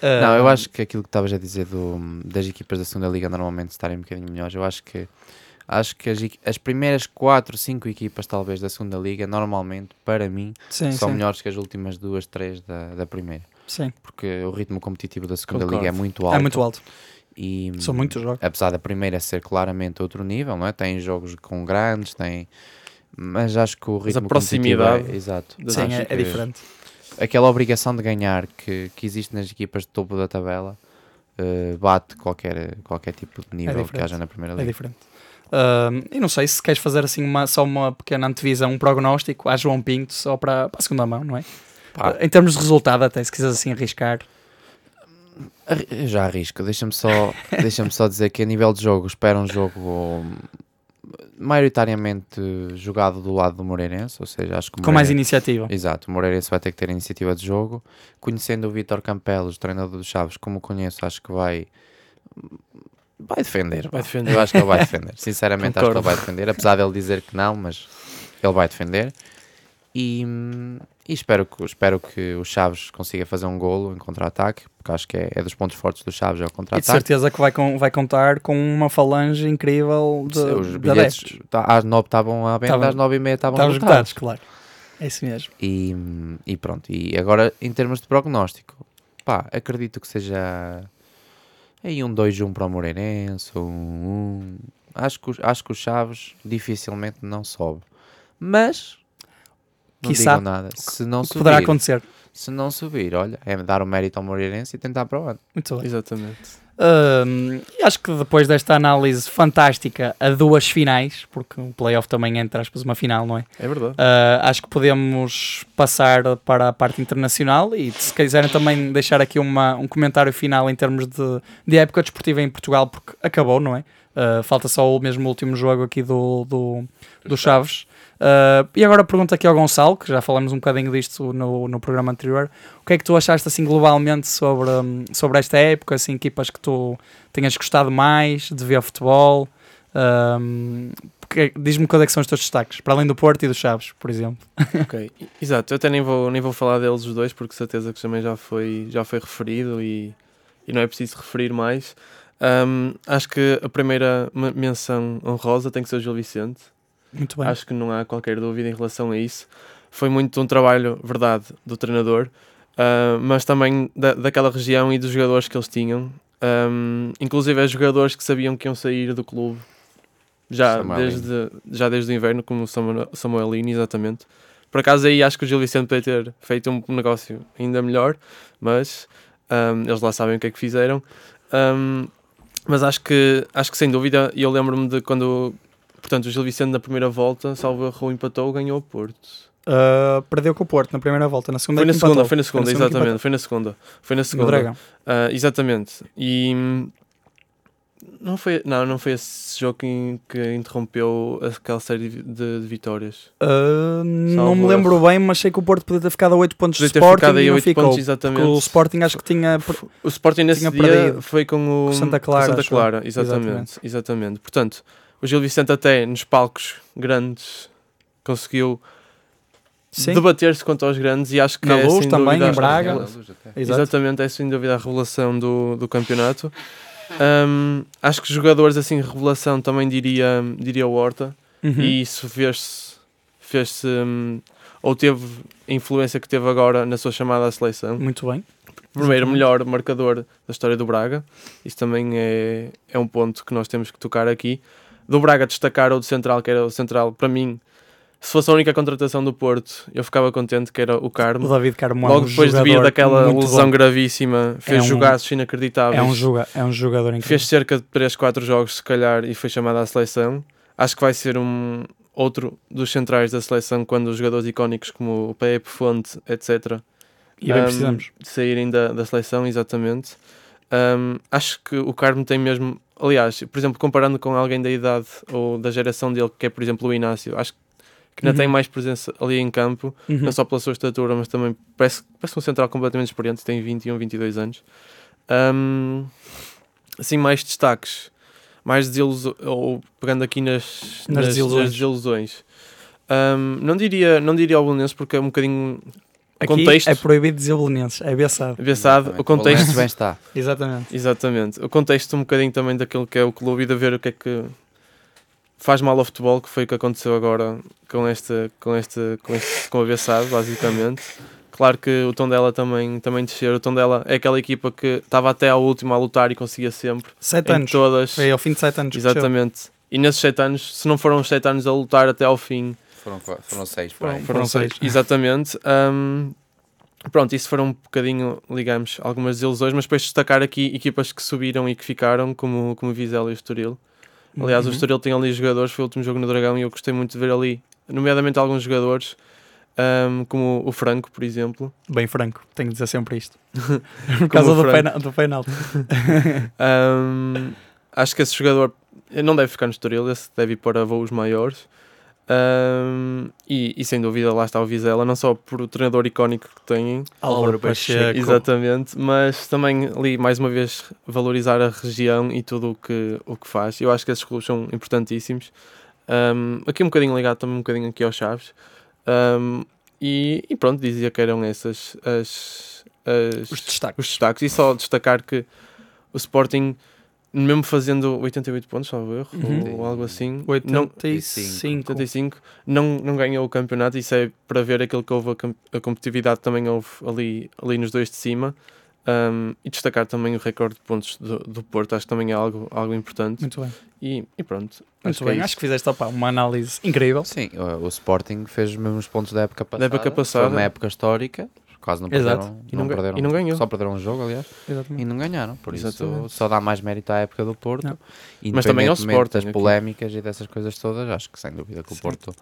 Uh, Não, eu acho que aquilo que estavas a dizer do, das equipas da segunda liga normalmente estarem um bocadinho melhores, eu acho que acho que as, as primeiras 4, 5 equipas talvez da segunda liga normalmente, para mim, sim, são sim, melhores que as últimas duas, três da, da primeira. sim. Porque o ritmo competitivo da segunda Concordo. liga é muito alto. É muito alto. E, São muitos jogos. apesar da primeira ser claramente outro nível, não é? Tem jogos com grandes, tem mas acho que o Mas ritmo a proximidade competitivo é, exato. Sim, é, é que diferente. Aquela obrigação de ganhar que, que existe nas equipas de topo da tabela eh, bate qualquer, qualquer tipo de nível que diferente. haja na primeira É liga. diferente. Uh, e não sei se queres fazer assim uma, só uma pequena antevisão, um prognóstico a João Pinto só para, para a segunda mão, não é? Pá. Uh, em termos de resultado, até se quiseres assim arriscar. Arri- eu Já arrisco, deixa-me só, deixa só dizer que a nível de jogo espero um jogo hum, maioritariamente jogado do lado do Moreirense, ou seja, acho que Com mais iniciativa. Exato, o Moreirense vai ter que ter iniciativa de jogo. Conhecendo o Vítor Campelos, treinador dos Chaves, como conheço, acho que vai vai defender. Vai defender. Eu acho que ele vai defender. Sinceramente, acho que ele Concordo. vai defender, apesar dele dizer que não, mas ele vai defender. E, e espero, que, espero que o Chaves consiga fazer um golo em contra-ataque, porque acho que é, é dos pontos fortes do Chaves, é o E de contra-ataque. certeza que vai, com, vai contar com uma falange incrível de, Os bilhetes tá, às 9 estavam à venda, às 9 e meia estavam esgotados, claro. É isso mesmo. E, e pronto, e agora em termos de prognóstico, pá, acredito que seja aí um 2-1 para o Moreirense, um 1. Acho que, os- acho que o Chaves dificilmente não sobe. Mas não Quiçá, digo nada. Se não subir, poderá acontecer. se não subir, olha, é dar o mérito ao Moreirense e tentar para o ano. Muito bem. Exatamente. Acho que depois desta análise fantástica a duas finais, porque o playoff também é, entre aspas, uma final, não é? É verdade. Uh, acho que podemos passar para a parte internacional e se quiserem também deixar aqui uma, um comentário final em termos de, de época desportiva em Portugal, porque acabou, não é? Uh, falta só o mesmo último jogo aqui do, do, do Chaves. Uh, e agora pergunto aqui ao Gonçalo, que já falamos um bocadinho disto no, no programa anterior. O que é que tu achaste assim globalmente sobre, hum, sobre esta época? Assim, equipas que tu tenhas gostado mais de ver futebol? Um, diz-me quais é que são os teus destaques, para além do Porto e do Chaves, por exemplo. Ok, exato. Eu até nem vou, nem vou falar deles os dois, porque certeza que também já foi, já foi referido e, e não é preciso referir mais. Ahm, acho que a primeira me- menção honrosa tem que ser o Gil Vicente. Muito bem. Acho que não há qualquer dúvida em relação a isso. Foi muito um trabalho, verdade, do treinador, ah, mas também da, daquela região e dos jogadores que eles tinham. Ahm, inclusive, é jogadores que sabiam que iam sair do clube já, desde, já desde o inverno, como o Samuel- exatamente. Por acaso, aí acho que o Gil Vicente podia ter feito um negócio ainda melhor, mas ahm, eles lá sabem o que é que fizeram. Ahm, mas acho que, acho que sem dúvida, e eu lembro-me de quando Portanto, o Gil Vicente na primeira volta, salvo erro, empatou, ganhou o Porto. Uh, perdeu com o Porto na primeira volta, na segunda Foi na segunda, empatou. foi na segunda, exatamente, foi na segunda. Foi na segunda. Dragão. Ah, exatamente. E não foi, não, não foi esse jogo que, que interrompeu aquela série de, de vitórias. Uh, não me lembro bem, mas sei que o Porto podia ter ficado a 8 pontos Podia de Sporting e não 8 ficou. pontos, exatamente. o Sporting acho que tinha... O Sporting nesse tinha dia foi com o Santa Clara, Santa Clara, eu. exatamente, exatamente. Portanto, o Gil Vicente até nos palcos grandes conseguiu debater-se contra os grandes e acho que Na é, Luz sem também, dúvida, em Braga. Exatamente, é sem dúvida a revelação do, do campeonato. Hum, acho que jogadores assim, revelação também diria, diria o Horta, Uhum. e isso fez-se, fez hum, ou teve a influência que teve agora na sua chamada à seleção. Muito bem. Primeiro, Exatamente. melhor marcador da história do Braga, isso também é, é um ponto que nós temos que tocar aqui. Do Braga destacar o do Central, que era o Central, para mim, se fosse a única contratação do Porto, eu ficava contente que era o Carmo. O David Carmo é Logo um depois de vir daquela lesão bom. gravíssima, fez É um- jogaços inacreditáveis. É um, joga, é um jogador incrível. fez cerca de 3, 4 jogos, se calhar, e foi chamado à seleção. Acho que vai ser um outro dos centrais da seleção quando os jogadores icónicos como o Pepe, Fonte, etc. E bem um, precisamos. saírem da, da seleção, exatamente. Um, acho que o Carmo tem mesmo. Aliás, por exemplo, comparando com alguém da idade ou da geração dele, que é, por exemplo, o Inácio, acho que ainda Uhum. tem mais presença ali em campo, Uhum. não só pela sua estatura, mas também parece, parece um central completamente experiente, tem 21, 22 anos. Um, assim, mais destaques, mais desilusões, ou pegando aqui nas, Nas desilusões. desilusões. Um, não, diria, não diria ao Belenenses porque é um bocadinho Aqui contexto. é proibido dizer belenenses, é avançado. Exatamente. O contexto, bem está. Exatamente. exatamente. O contexto um bocadinho também daquilo que é o clube e de ver o que é que faz mal ao futebol, que foi o que aconteceu agora com este, com este, com este, com o Abeçado, basicamente. Claro que o Tondela também, também descer. O Tondela é aquela equipa que estava até ao último a lutar e conseguia sempre. Sete em anos. todas. Foi ao fim de sete anos. Exatamente. E nesses sete anos, se não foram os sete anos a lutar até ao fim, Foram, foram seis. Foram- foram seis. Exatamente. Hum, pronto, isso foram um bocadinho, digamos, algumas desilusões, mas depois destacar aqui equipas que subiram e que ficaram, como, como o Vizela e o Estoril. Aliás, o Uhum. Estoril tem ali jogadores, foi o último jogo no Dragão e eu gostei muito de ver ali, nomeadamente alguns jogadores, hum, como o Franco, por exemplo. Bem franco, tenho de dizer sempre isto. Por causa o do, pena, do penalti. Hum, acho que esse jogador não deve ficar no Estoril, esse deve ir para voos maiores. Hum, e, e sem dúvida lá está o Vizela, não só por o treinador icónico que têm, Álvaro Pacheco. Exatamente, mas também ali mais uma vez valorizar a região e tudo o que, o que faz. Eu acho que esses clubes são importantíssimos. Um, aqui um bocadinho ligado também um bocadinho aqui aos Chaves. Um, e, e pronto, dizia que eram essas as, as- Os destaques. os destaques. E só destacar que o Sporting, mesmo fazendo 88 pontos, salvo erro, Uhum. ou algo assim, não, 85. 85, não, não ganhou o campeonato. Isso é para ver aquilo que houve, a, a competitividade também houve ali, ali nos dois de cima. Um, e destacar também o recorde de pontos do, do Porto, acho que também é algo, algo importante. Muito bem. E, e pronto, Muito acho bem. que é Acho que fizeste opá, uma análise incrível. Sim, o, o Sporting fez os mesmos pontos da época passada. época passada. Foi uma época histórica. Quase não Exato. perderam. E não ga- perderam e não ganhou. Só perderam um jogo, aliás. E Exatamente. não ganharam. Por isso Exatamente. só dá mais mérito à época do Porto. Não. Mas também ao Sporting, das polémicas e dessas coisas todas, acho que sem dúvida que o Sim. Porto,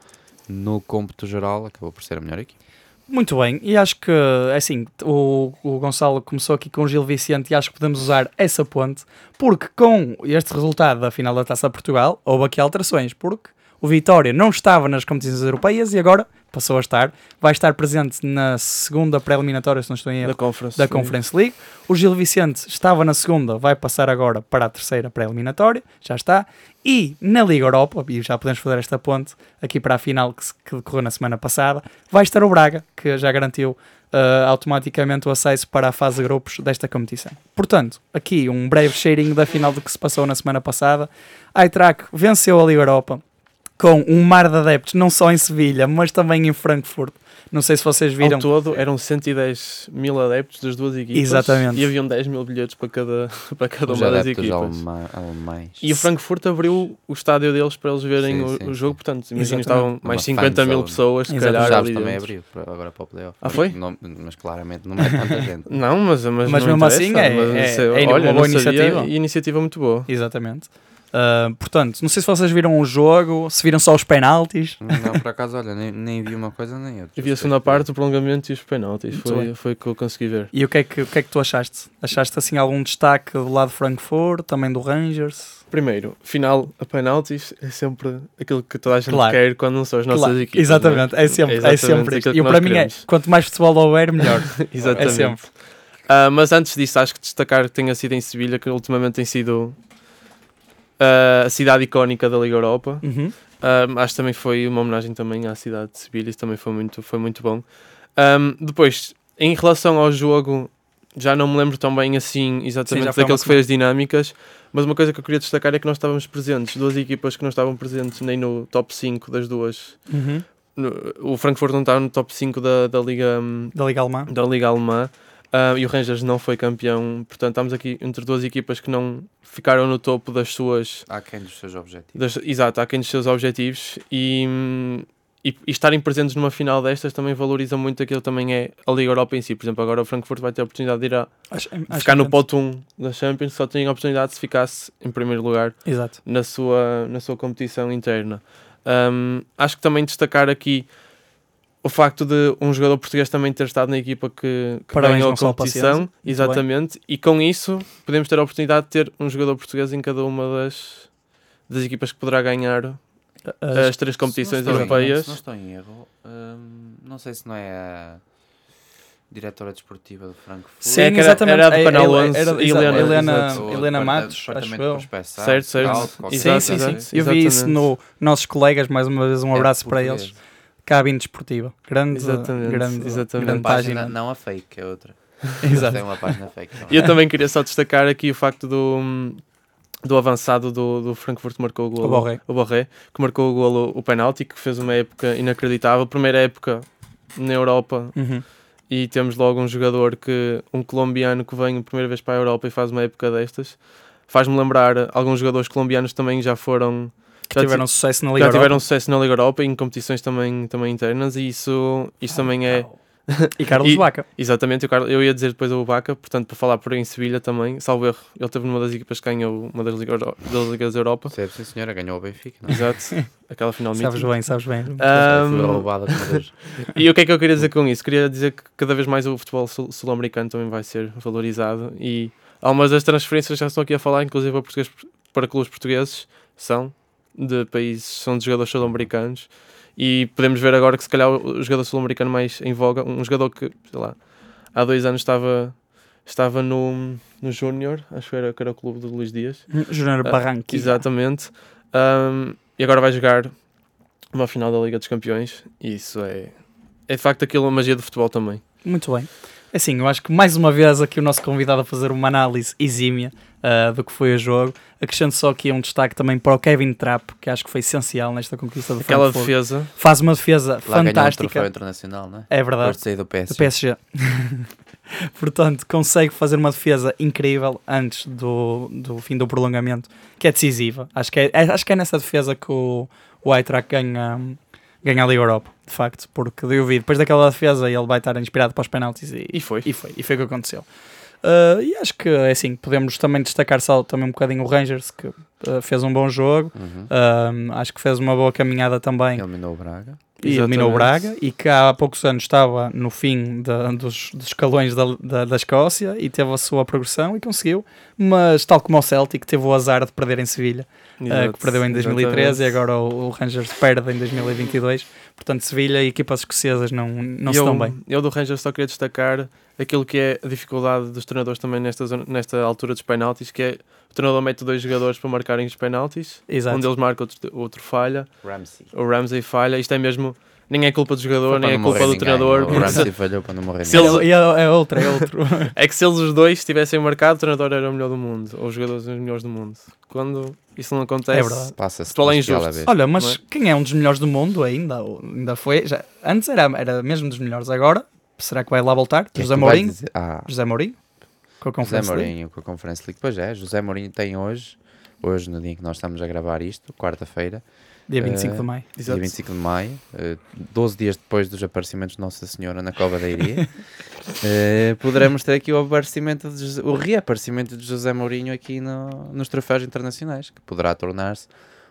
no cômputo geral, acabou por ser a melhor equipe. Muito bem, e acho que, assim, o, o Gonçalo começou aqui com o Gil Vicente e acho que podemos usar essa ponte, porque com este resultado da final da Taça Portugal, houve aqui alterações, porque o Vitória não estava nas competições europeias e agora passou a estar. Vai estar presente na segunda pré-eliminatória, se não estou em erro, Da Conference. da sim. Conference League. O Gil Vicente estava na segunda, vai passar agora para a terceira pré-eliminatória, já está. E na Liga Europa, e já podemos fazer esta ponte aqui para a final que, que decorreu na semana passada, vai estar o Braga, que já garantiu ah, automaticamente o acesso para a fase de grupos desta competição. Portanto, aqui um breve cheirinho da final do que se passou na semana passada. A Eintracht venceu a Liga Europa com um mar de adeptos, não só em Sevilha, mas também em Frankfurt. Não sei se vocês viram. Ao todo eram 110 mil adeptos das duas equipas. Exatamente. E haviam 10 mil bilhetes para cada, para cada Os uma das equipas. alema- alemães. E o Frankfurt abriu o estádio deles para eles verem Sim, o, sim, o jogo, portanto, Exatamente. estavam mais Uma 50 mil pessoas, se calhar. Ali também abriu agora para o playoff. Ah, foi? Não- mas claramente não é tanta gente. Não, mas, mas, Mas não mesmo assim é- mas é- é uma olha, boa não sabia, iniciativa. E iniciativa muito boa. Exatamente. Ah, portanto, não sei se vocês viram o jogo, se viram só os penaltis. Não, por acaso, olha, nem, nem vi uma coisa nem outra. Eu vi a segunda parte, o prolongamento e os penaltis. Muito Foi, bem. foi o que eu consegui ver. E o que, é que, o que é que tu achaste? Achaste assim algum destaque do lado de Frankfurt, também do Rangers? Primeiro, final a penaltis é sempre aquilo que toda a gente Claro. quer quando não são as nossas Claro, equipas. Exatamente, é? é sempre, é exatamente sempre E para mim é, queremos. quanto mais futebol houver, melhor. Exatamente. É sempre. Ah, mas antes disso, acho que destacar que tenha sido em Sevilha, que ultimamente tem sido a cidade icónica da Liga Europa. Uhum. Um, acho que também foi uma homenagem também à cidade de Sevilha, isso também foi muito, foi muito bom. Um, depois, em relação ao jogo, já não me lembro tão bem assim Sim, exatamente foi daquilo que foi as dinâmicas, mas uma coisa que eu queria destacar é que nós estávamos presentes, duas equipas que não estavam presentes nem no top 5 das duas. Uhum. No- o Frankfurt não estava no top 5 da, da Liga Da Liga Alemã. da Liga Alemã ah, e o Rangers não foi campeão, portanto estamos aqui entre duas equipas que não ficaram no topo das suas Há quem dos seus objetivos. das- exato, há quem dos seus objetivos e, e, e estarem presentes numa final destas também valoriza muito aquilo que também é a Liga Europa em si. Por exemplo, agora o Frankfurt vai ter a oportunidade de ir a Acho- acho ficar no pote 1 da Champions, só tinha a oportunidade se ficasse em primeiro lugar Exato. na sua, na sua competição interna. Hum, acho que também destacar aqui o facto de um jogador português também ter estado na equipa que, que Parabéns, ganhou a competição, exatamente, e com isso podemos ter a oportunidade de ter um jogador português em cada uma das, das equipas que poderá ganhar As- as três competições Se estou em- europeias. Se não estou em erro, hum, não sei se não é a diretora desportiva do Frankfurt. Sim, É que era- exatamente. era do É- Canal é- 11, era- Helena, Helena, Helena Matos, acho eu. Certo, certo. qualquer Sim, sim, sim. Eu vi isso Exatamente. no nossos colegas, mais uma vez um É abraço para eles. Cabine Desportiva. Grande, Exatamente, grande, exatamente. grande Na página, página. não a fake, é outra. Exato. Tem uma página fake. também. E eu também queria só destacar aqui o facto do, do avançado do, do Frankfurt que marcou o golo. O Borré. O Borré, que marcou o golo, o penalti, que fez uma época inacreditável. Primeira época na Europa Uhum. e temos logo um jogador que, um colombiano que vem a primeira vez para a Europa e faz uma época destas. Faz-me lembrar, alguns jogadores colombianos também já foram, Que já, tiveram ti- sucesso na já Liga tiveram Europa. sucesso na Liga Europa em competições também, também internas e isso, isso também é, E Carlos E- Vaca. Exatamente, o Carlos- eu ia dizer depois o Baca, portanto, para falar por aí em Sevilha também, salvo erro, ele teve numa das equipas que ganhou uma das, Liga Euro- das Ligas da Europa. Percebe, sim senhora, ganhou o Benfica. Não? é? Exato, aquela final Sabes bem, sabes bem. Por Deus. e o que é que eu queria dizer com isso? Queria dizer que cada vez mais o futebol sul- sul-americano também vai ser valorizado e algumas das transferências já estão aqui a falar, inclusive para clubes portugueses, são de países, são de jogadores sul-americanos e podemos ver agora que se calhar o jogador sul-americano mais em voga, um jogador que, sei lá, há dois anos estava, estava no, no Júnior, acho que era, que era o clube do Luís Dias, Júnior Ah, Barranquilla. Exatamente. Um, e agora vai jogar uma final da Liga dos Campeões. E isso é, é de facto aquilo a magia do futebol também. Muito bem. Assim, eu acho que mais uma vez aqui o nosso convidado a fazer uma análise exímia ah, do que foi o jogo. Acrescento só aqui um destaque também para o Kevin Trapp, que acho que foi essencial nesta conquista do Aquela Frankfurt. defesa. Faz uma defesa Lá ganhou um fantástica. troféu internacional, não é? É Depois verdade. de sair do do PSG. PSG. Portanto, consegue fazer uma defesa incrível antes do, do fim do prolongamento, que é decisiva. Acho que é, é- acho que é nessa defesa que o, o Eintracht ganha, ganha a Liga Europa, de facto, porque eu vi, depois daquela defesa ele vai estar inspirado para os penaltis e, E foi. e foi, e foi o que aconteceu. Uh, e acho que é assim, podemos também destacar só também um bocadinho o Rangers, que uh, fez um bom jogo, Uhum. Um, acho que fez uma boa caminhada também. Eliminou o Braga. e eliminou o Braga e que há poucos anos estava no fim de, dos, dos escalões da, da, da Escócia e teve a sua progressão e conseguiu, mas tal como o Celtic teve o azar de perder em Sevilha, uh, que perdeu em 2013 exatamente. e agora o, o, Rangers perde em 2022. Portanto, Sevilha e equipas escocesas não, não se estão bem. Eu do Rangers só queria destacar aquilo que é a dificuldade dos treinadores também nesta, nesta altura dos penaltis, que é o treinador mete dois jogadores para marcarem os penaltis, Exato. um deles marca, outro, outro falha, Ramsey. o Ramsey falha, isto é mesmo nem é culpa do jogador, nem é culpa do ninguém. treinador. O Ramsey falhou para não morrer se eles, é, é outro, é outro. é que se eles os dois tivessem marcado, o treinador era o melhor do mundo, ou os jogadores os melhores do mundo. Quando isso não acontece, é verdade. passa-se é injusto. Olha, mas é? quem é um dos melhores do mundo ainda? Ainda foi, já, antes era, era mesmo dos melhores, agora será que vai lá voltar? Quem José é Mourinho? Ah. José Mourinho? Com a Conference José Mourinho com a Conference League. Pois é, José Mourinho tem hoje, hoje no dia em que nós estamos a gravar isto, quarta-feira, Dia 25 uh, de maio. Dia 25 de maio, uh, 12 dias depois dos aparecimentos de Nossa Senhora na Cova da Iria, uh, poderemos ter aqui o aparecimento, de, o reaparecimento de José Mourinho aqui no, nos troféus internacionais, que poderá tornar-se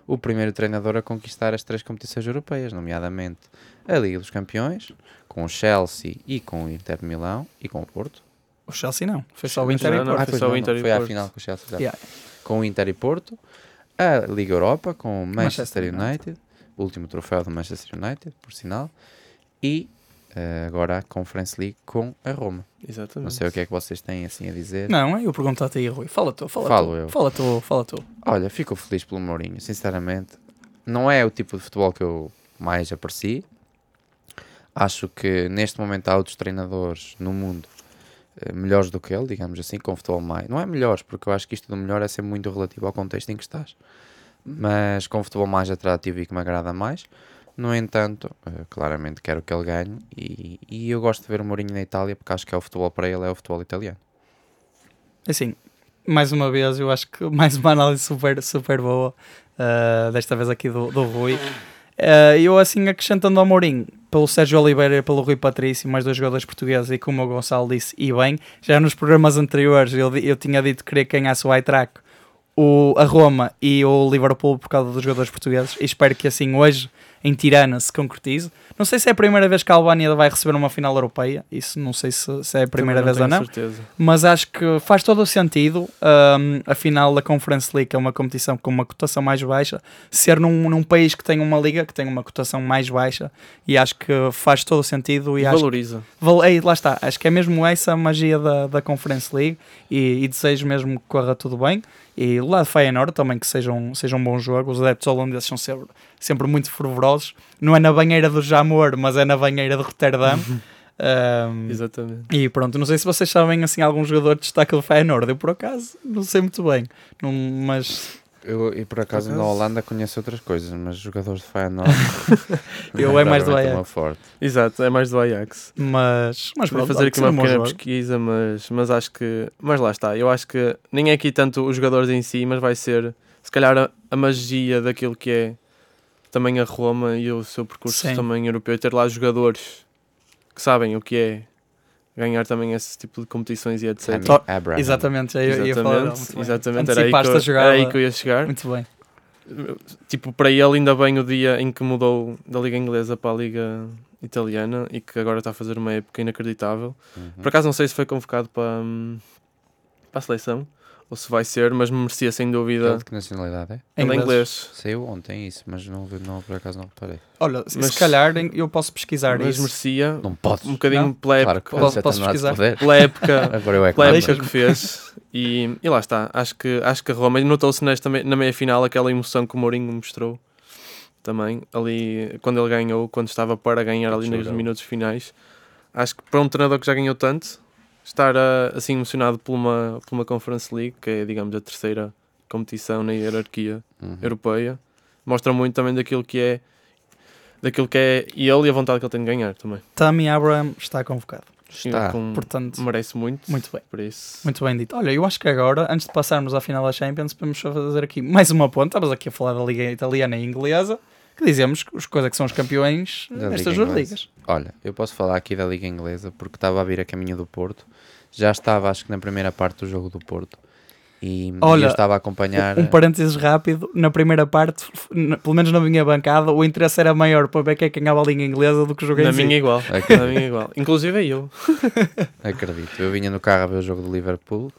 o primeiro treinador a conquistar as três competições europeias, nomeadamente a Liga dos Campeões, com o Chelsea e com o Inter de Milão e com o Porto. O Chelsea não, foi só o Inter não, e Porto. Ah, foi, só o Inter foi à final com o Chelsea, yeah. com o Inter e Porto a Liga Europa com o Manchester, Manchester United, o último troféu do Manchester United, por sinal, e uh, agora a Conference League com a Roma. Exatamente. Não sei o que é que vocês têm assim a dizer. Não, eu pergunto-te aí, Rui. Fala tu, fala Falo tu. eu. Fala tu, fala tu. Olha, fico feliz pelo Mourinho, sinceramente. Não é o tipo de futebol que eu mais aprecio. Acho que neste momento há outros treinadores no mundo eh, melhores do que ele, digamos assim, com futebol mais. Não é melhores, porque eu acho que isto do melhor é sempre muito relativo ao contexto em que estás. Mas com futebol mais atrativo e que me agrada mais. No entanto, uh, claramente quero que ele ganhe e, e eu gosto de ver o Mourinho na Itália porque acho que é o futebol para ele, é o futebol italiano. Assim, mais uma vez, eu acho que mais uma análise super, super boa, uh, desta vez aqui do, do Rui. Uh, eu assim acrescentando ao Mourinho, pelo Sérgio Oliveira pelo Rui Patrício, mais dois jogadores portugueses, e como o Gonçalo disse, e bem, já nos programas anteriores eu, eu tinha dito que queria que ganhasse o Aitrac, o, a Roma e o Liverpool por causa dos jogadores portugueses, e espero que assim hoje em Tirana se concretize. Não sei se é a primeira vez que a Albânia vai receber uma final europeia, isso não sei se, se é a primeira vez ou não, certeza. mas acho que faz todo o sentido um, a final da Conference League, que é uma competição com uma cotação mais baixa, ser num, num país que tem uma liga que tem uma cotação mais baixa e acho que faz todo o sentido. E, valoriza. Acho, val, aí, lá está, acho que é mesmo essa a magia da, da Conference League e, e desejo mesmo que corra tudo bem. E lá de Feyenoord também que seja um, seja um bom jogo. Os adeptos holandeses são sempre, sempre muito fervorosos. Não é na banheira do Jamor, mas é na banheira de Rotterdam. Um, Exatamente. E pronto, não sei se vocês sabem assim algum jogador de destaque do Feyenoord. Eu por acaso não sei muito bem, não, mas eu, e por acaso, na Holanda conheço outras coisas, mas jogadores de Feyenoord. eu é mais do Ajax. Forte. Exato, é mais do Ajax. Mas, mas Vou fazer aqui uma pequena pesquisa, mas, mas acho que. Mas lá está, eu acho que nem é aqui tanto os jogadores em si, mas vai ser se calhar a, a magia daquilo que é também a Roma e o seu percurso Sim. também europeu, ter lá jogadores que sabem o que é ganhar também esse tipo de competições e etc. Abraham. Exatamente, eu exatamente, ia falar. Exatamente, era aí, que eu, era aí que eu ia chegar. Muito bem. Tipo, para ele ainda bem o dia em que mudou da Liga Inglesa para a Liga Italiana e que agora está a fazer uma época inacreditável. Uhum. Por acaso não sei se foi convocado para, hum, para a seleção ou se vai ser, mas merecia sem dúvida. Ele de que nacionalidade é? Ele é inglês. Saiu ontem isso, mas não, não, por acaso não reparei. Olha, mas, se calhar eu posso pesquisar mas isso. merecia. Não podes. Um bocadinho pela claro época. Posso, posso pesquisar. Pela época, Agora eu é pela época que fez. E, e lá está. Acho que, acho que a Roma notou-se nesta na meia final aquela emoção que o Mourinho mostrou também ali quando ele ganhou, quando estava para ganhar ali nos minutos finais. Acho que para um treinador que já ganhou tanto, estar uh, assim emocionado por uma, por uma Conference League, que é, digamos, a terceira competição na hierarquia uhum. europeia, mostra muito também daquilo que é daquilo que é ele e a vontade que ele tem de ganhar também. Tammy Abraham está convocado. Está, com, portanto, merece muito. Muito bem. Por isso. Muito bem dito. Olha, eu acho que agora, antes de passarmos à final da Champions, podemos fazer aqui mais uma ponta. Estamos aqui a falar da Liga Italiana e Inglesa, que dizemos que os coisas que são os campeões da nestas duas ligas. Olha, eu posso falar aqui da Liga Inglesa porque estava a vir a caminho do Porto. Já estava, acho que na primeira parte do jogo do Porto. E, Olha, eu estava a acompanhar. Um parênteses rápido, na primeira parte, pelo menos na minha bancada, o interesse era maior para ver quem é que ganhava a linha inglesa do que o jogo Na em si. minha igual. Na minha igual. Inclusive eu. Acredito. Eu vinha no carro a ver o jogo do Liverpool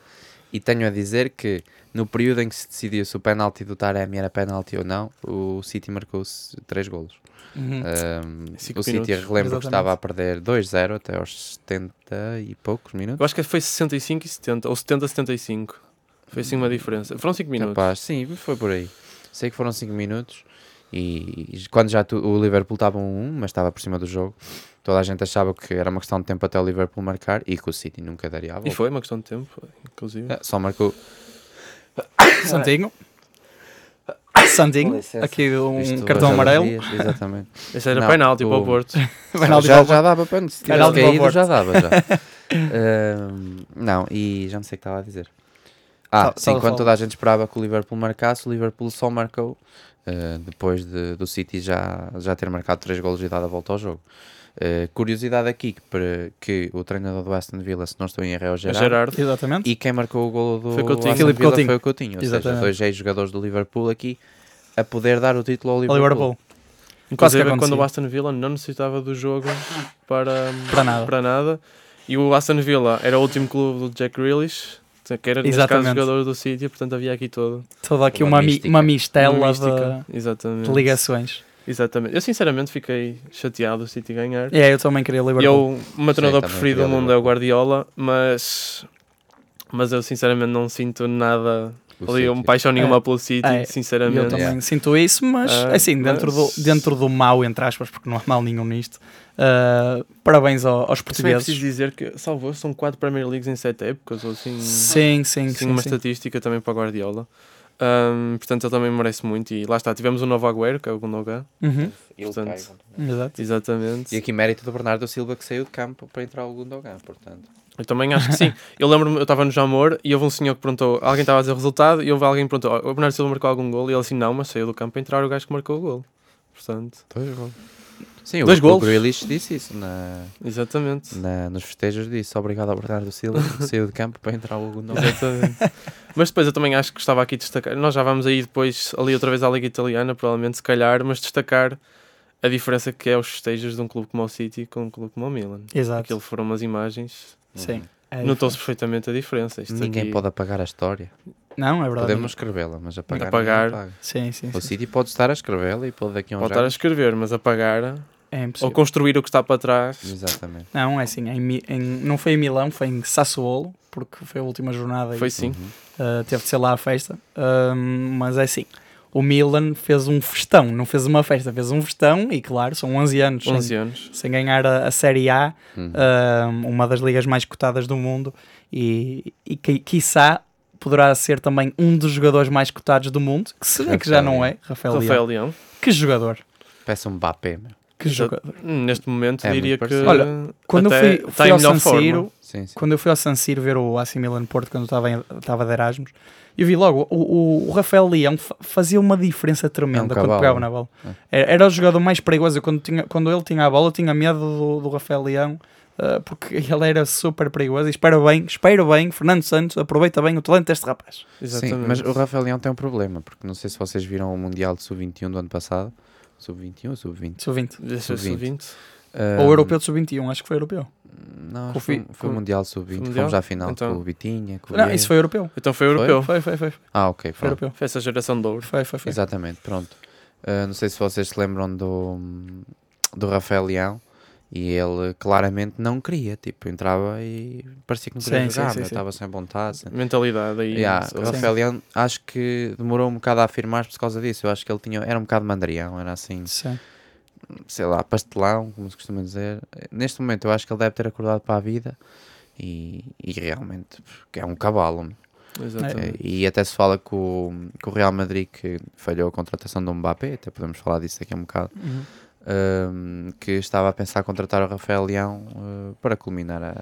e tenho a dizer que no período em que se decidia se o penalti do Taremi era penalti ou não, o City marcou 3 golos. Uhum. Um, o City, minutos. relembro que Exatamente. estava a perder 2-0 até aos 70 e poucos minutos. Eu acho que foi 65 e 70. Ou 70 a 75. Foi assim uma diferença. Foram 5 minutos. Capaz, sim, foi por aí. Sei que foram 5 minutos e e quando já tu- o Liverpool estava 1-1, mas estava por cima do jogo, toda a gente achava que era uma questão de tempo até o Liverpool marcar e que o City nunca daria a volta. E foi uma questão de tempo, inclusive. É, Só marcou. Santinho. Santinho. Aqui um isto cartão amarelo. alegrias, Exatamente. Esse era Não, penalti para o- o Porto. Penalti já, para o já dava para se tivesse Penalti para o caído, Porto. já dava já. Ahm, não, e já não sei o que estava a dizer. Ah, Fala- sim, quando toda a gente esperava que o Liverpool marcasse, o Liverpool só marcou ah, depois de- do City já, já ter marcado 3 golos e dado a volta ao jogo. Ah, curiosidade aqui que, para- que o treinador do Aston Villa, se não estou em erro, é o A Gerrard. Gerard. Exatamente. E quem marcou o golo do Foi Coutinho. Aston Villa Coutinho. foi o Coutinho. Ou seja, Exatamente. dois ex-jogadores do Liverpool aqui a poder dar o título ao Liverpool. Liverpool. Quase que Inclusive quando acontecia. o Aston Villa não necessitava do jogo para, Para nada. para nada. E o Aston Villa era o último clube do Jack Grealish, que era neste caso jogador do City, portanto havia aqui todo. Toda aqui Uma uma, mística. uma mistela uma de, de ligações. Exatamente. Eu sinceramente fiquei chateado o City ganhar. É, eu também queria o Liverpool. Eu, o meu treinador também preferido do mundo é o. Guardiola, mas, mas eu sinceramente não sinto nada O ali, uma City. paixão nenhuma É. pelo City, É, sinceramente. Eu também Yeah. sinto isso, mas Ah, assim, dentro, mas- do, dentro do mal, entre aspas, porque não há mal nenhum nisto, ah, parabéns ao- aos é portugueses. preciso dizer que, salvo, são 4 Premier Leagues em 7 épocas, ou assim. Sim, sim, Sim, sim. uma sim. estatística também para Guardiola. Ahm, portanto, ele também merece muito. E lá está, tivemos o novo Agüero, que é o Gundogan. Uhum, E o Portanto, Caio. exato. Exatamente. E aqui mérito do Bernardo Silva que saiu de campo para entrar o Gundogan, portanto. Eu também acho que sim. Eu lembro-me, eu estava no Jamor e houve um senhor que perguntou, alguém estava a dizer o resultado e houve alguém que perguntou, "Oh, o Bernardo Silva marcou algum gol? E ele assim, não, mas saiu do campo para entrar o gajo que marcou o gol. Portanto, Sim, Dois o, golos. o Grealish disse isso na, exatamente. na- nos festejos disse obrigado ao Bernardo Silva que saiu de campo para entrar o. Exatamente. mas depois eu também acho que gostava aqui de destacar, nós já vamos aí depois ali outra vez à Liga Italiana, provavelmente se calhar, mas destacar a diferença que é os festejos de um clube como o City com um clube como o Milan. Exato. Aquilo foram umas imagens, Sim. É notou-se perfeitamente a diferença. Isto Ninguém aqui- pode apagar a história. Não, é verdade. Podemos escrevê-la, mas apagar, Apagar. apaga. Sim, sim. O sim. City pode estar a escrevê-la e pode daqui a uns Pode estar a escrever, mas apagar É ou impossível. construir o que está para trás. Exatamente. Não, é assim, em, em- não foi em Milão, foi em Sassuolo, porque foi a última jornada Foi e sim. Uh, teve de ser lá a festa. Um, mas é assim, o Milan fez um festão, não fez uma festa, fez um festão e claro, são 11 anos 11 sem, anos. sem ganhar a, a Série A, Uhum. um, uma das ligas mais cotadas do mundo e, e qui- quiçá poderá ser também um dos jogadores mais cotados do mundo, que se bem que já não Leão. é, Rafael, Leão. Rafael Leão. Que jogador, Peça um Mbappé, meu. Que Exato. jogador. Neste momento É diria que. Olha, Quando eu fui, está fui ao melhor San forma. Siro, Sim, sim. quando eu fui ao San Siro ver o AC Milan Porto quando eu estava em- estava de Erasmus, eu vi logo o, o- Rafael Leão fa- fazia uma diferença tremenda É um quando pegava na bola. Era, era o jogador mais perigoso. Quando, tinha, quando ele tinha a bola, eu tinha medo do, do Rafael Leão. ah, porque ele era super perigoso e espero bem, espero bem, Fernando Santos aproveita bem o talento deste rapaz. Exatamente. Sim, mas o Rafael Leão tem um problema, porque não sei se vocês viram o Mundial de Sub-21 do ano passado. Sub-21 ou Sub-20? Sub-20. Deixa eu sub-vinte. sub-20. Ou europeu de sub-21, acho que foi europeu. Não, Com foi, foi o com- Mundial Sub-20. Mundial? Fomos à final Então. com o Vitinha, com o Não, isso foi europeu. Então foi europeu. Foi, foi, foi. Ah, ok, Foi pronto. europeu. Foi essa geração de ouro. Foi, foi, foi. Exatamente, pronto. Uh, não sei se vocês se lembram do, do Rafael Leão e ele claramente não queria, tipo, entrava e parecia que não queria Sim, jogar, sim, sim, meu, sim. estava sem vontade. sem- Mentalidade aí. Yeah, o calhar. Rafael Leão acho que demorou um bocado a afirmar-se por causa disso. Eu acho que ele tinha, era um bocado mandarião, era assim, Sim. sei lá, pastelão, como se costuma dizer. Neste momento eu acho que ele deve ter acordado para a vida e, e realmente é um cavalo. meu. Exatamente. E até se fala que o, que o Real Madrid que falhou a contratação do Mbappé, até podemos falar disso daqui a um bocado, Uhum. Hum, que estava a pensar contratar o Rafael Leão uh, para culminar a.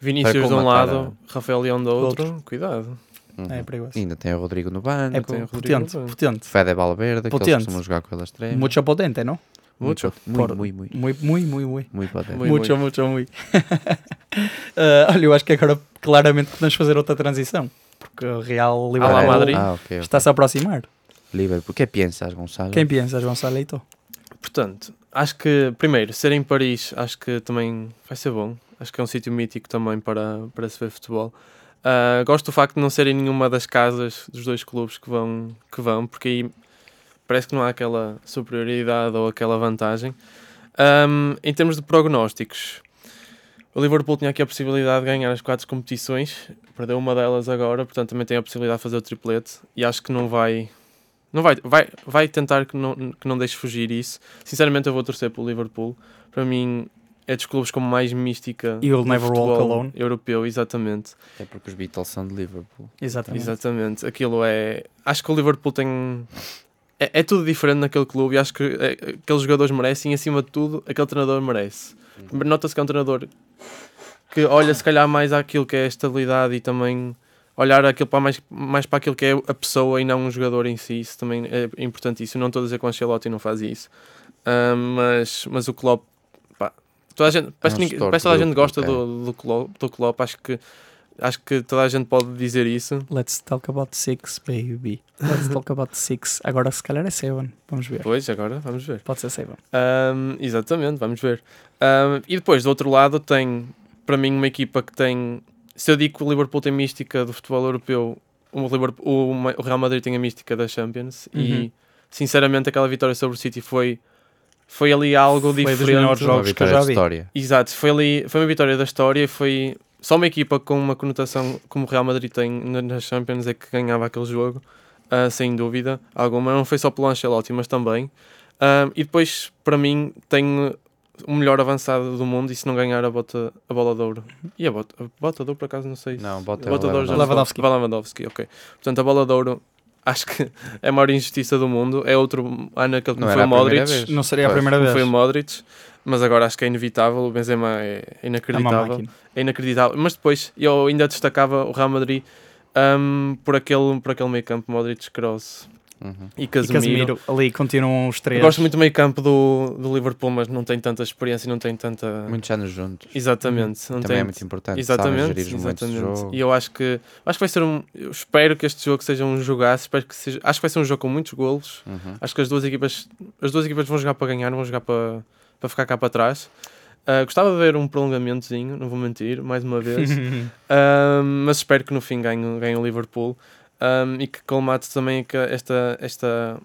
Vinícius de um lado, Rafael Leão do outro. Cuidado. Uhum. É perigoso. Ainda tem o Rodrigo no banco, É tem o Rodrigo potente, Lopes. potente. Fede Valverde, que Potente. eles costumam jogar com ele a extremo. Mucho potente, não? Muito, muito, muito, Muito, muito, muito, muito. muito potente. Muito. Mucho, mucho, muito. Ah, olha, eu acho que agora claramente podemos fazer outra transição. porque o Real Liverpool Madrid. Ah, ok. está-se a aproximar. Liverpool. O que pensas, Gonçalo? Quem pensas, Gonçalo Leito? Portanto, acho que, primeiro, ser em Paris, acho que também vai ser bom. Acho que é um sítio mítico também para, para se ver futebol. Ah, gosto do facto de não serem nenhuma das casas dos dois clubes que vão, que vão porque aí parece que não há aquela superioridade ou aquela vantagem. Ahm, em termos de prognósticos, o Liverpool tinha aqui a possibilidade de ganhar as quatro competições, perdeu uma delas agora, portanto também tem a possibilidade de fazer o triplete e acho que não vai. Não vai, vai, vai tentar que não, que não deixe fugir isso. Sinceramente, eu vou torcer pelo Liverpool. Para mim, é dos clubes com mais mística You'll never walk alone. europeu, exatamente. É porque os Beatles são de Liverpool. Exatamente. Exatamente. Aquilo é. Acho que o Liverpool tem. É, é tudo diferente naquele clube e acho que é, aqueles jogadores merecem e, acima de tudo, aquele treinador merece. Nota-se que é um treinador que olha, se calhar, mais àquilo que é a estabilidade e também olhar aquilo para mais, mais para aquilo que é a pessoa e não um jogador em si. Isso também é importantíssimo. Não estou a dizer que o Ancelotti não faz isso, Ah, mas, mas o Klopp. Pá, toda a gente, parece, um que parece toda a gente gosta é. do, do, Klopp, do Klopp. Acho que, acho que toda a gente pode dizer isso. Let's talk about six, baby. Let's talk about six. Agora, se calhar é seven. Vamos ver. Pois, agora vamos ver. Pode ser seven. Um, exatamente, vamos ver. Um, e depois, do outro lado, tem para mim uma equipa que tem. Se eu digo que o Liverpool tem mística do futebol europeu, o, Liverpool, o, Real Madrid tem a mística da Champions. Uhum. E sinceramente, aquela vitória sobre o City foi, foi ali algo Foi dos diferente. melhores Uma jogos que eu já vi. história. Exato, foi ali, foi uma vitória da história. Foi só uma equipa com uma conotação como o Real Madrid tem na- nas Champions é que ganhava aquele jogo, ah, sem dúvida alguma. Não foi só pelo Ancelotti, mas também. Ah, e depois, para mim, tem o melhor avançado do mundo e se não ganhar a, bota, a bola de ouro. E a bota, a bota de ouro, por acaso, não sei. Não, bota, a bota de ouro já Lewandowski. Ok. Portanto, a bola de ouro acho que é a maior injustiça do mundo. É outro ano que Não não foi o a primeira Modric. vez. Não seria a Pois. primeira Não vez. foi o Modric, mas agora acho que é inevitável. O Benzema é É inacreditável. máquina. É inacreditável. Mas depois eu ainda destacava o Real Madrid hum, por, aquele, por aquele meio campo Modric, Kroos Uhum. e E Casemiro. Casemiro, ali continuam os Eu três. gosto muito do meio campo do, do Liverpool, mas não tem tanta experiência e não tem tanta. Muitos anos juntos. Exatamente. Não Também tem... é muito importante. Exatamente, exatamente. jogo. E eu acho que acho que vai ser um. Eu espero que este jogo seja um jogaço. Espero que seja, acho que vai ser um jogo com muitos golos. Uhum. Acho que as duas equipas, as duas equipas vão jogar para ganhar, não vão jogar para, para ficar cá para trás. Ah, gostava de ver um prolongamentozinho, não vou mentir, mais uma vez. Ah, mas espero que no fim ganhe, ganhe o Liverpool Ah, e que colmate também esta, esta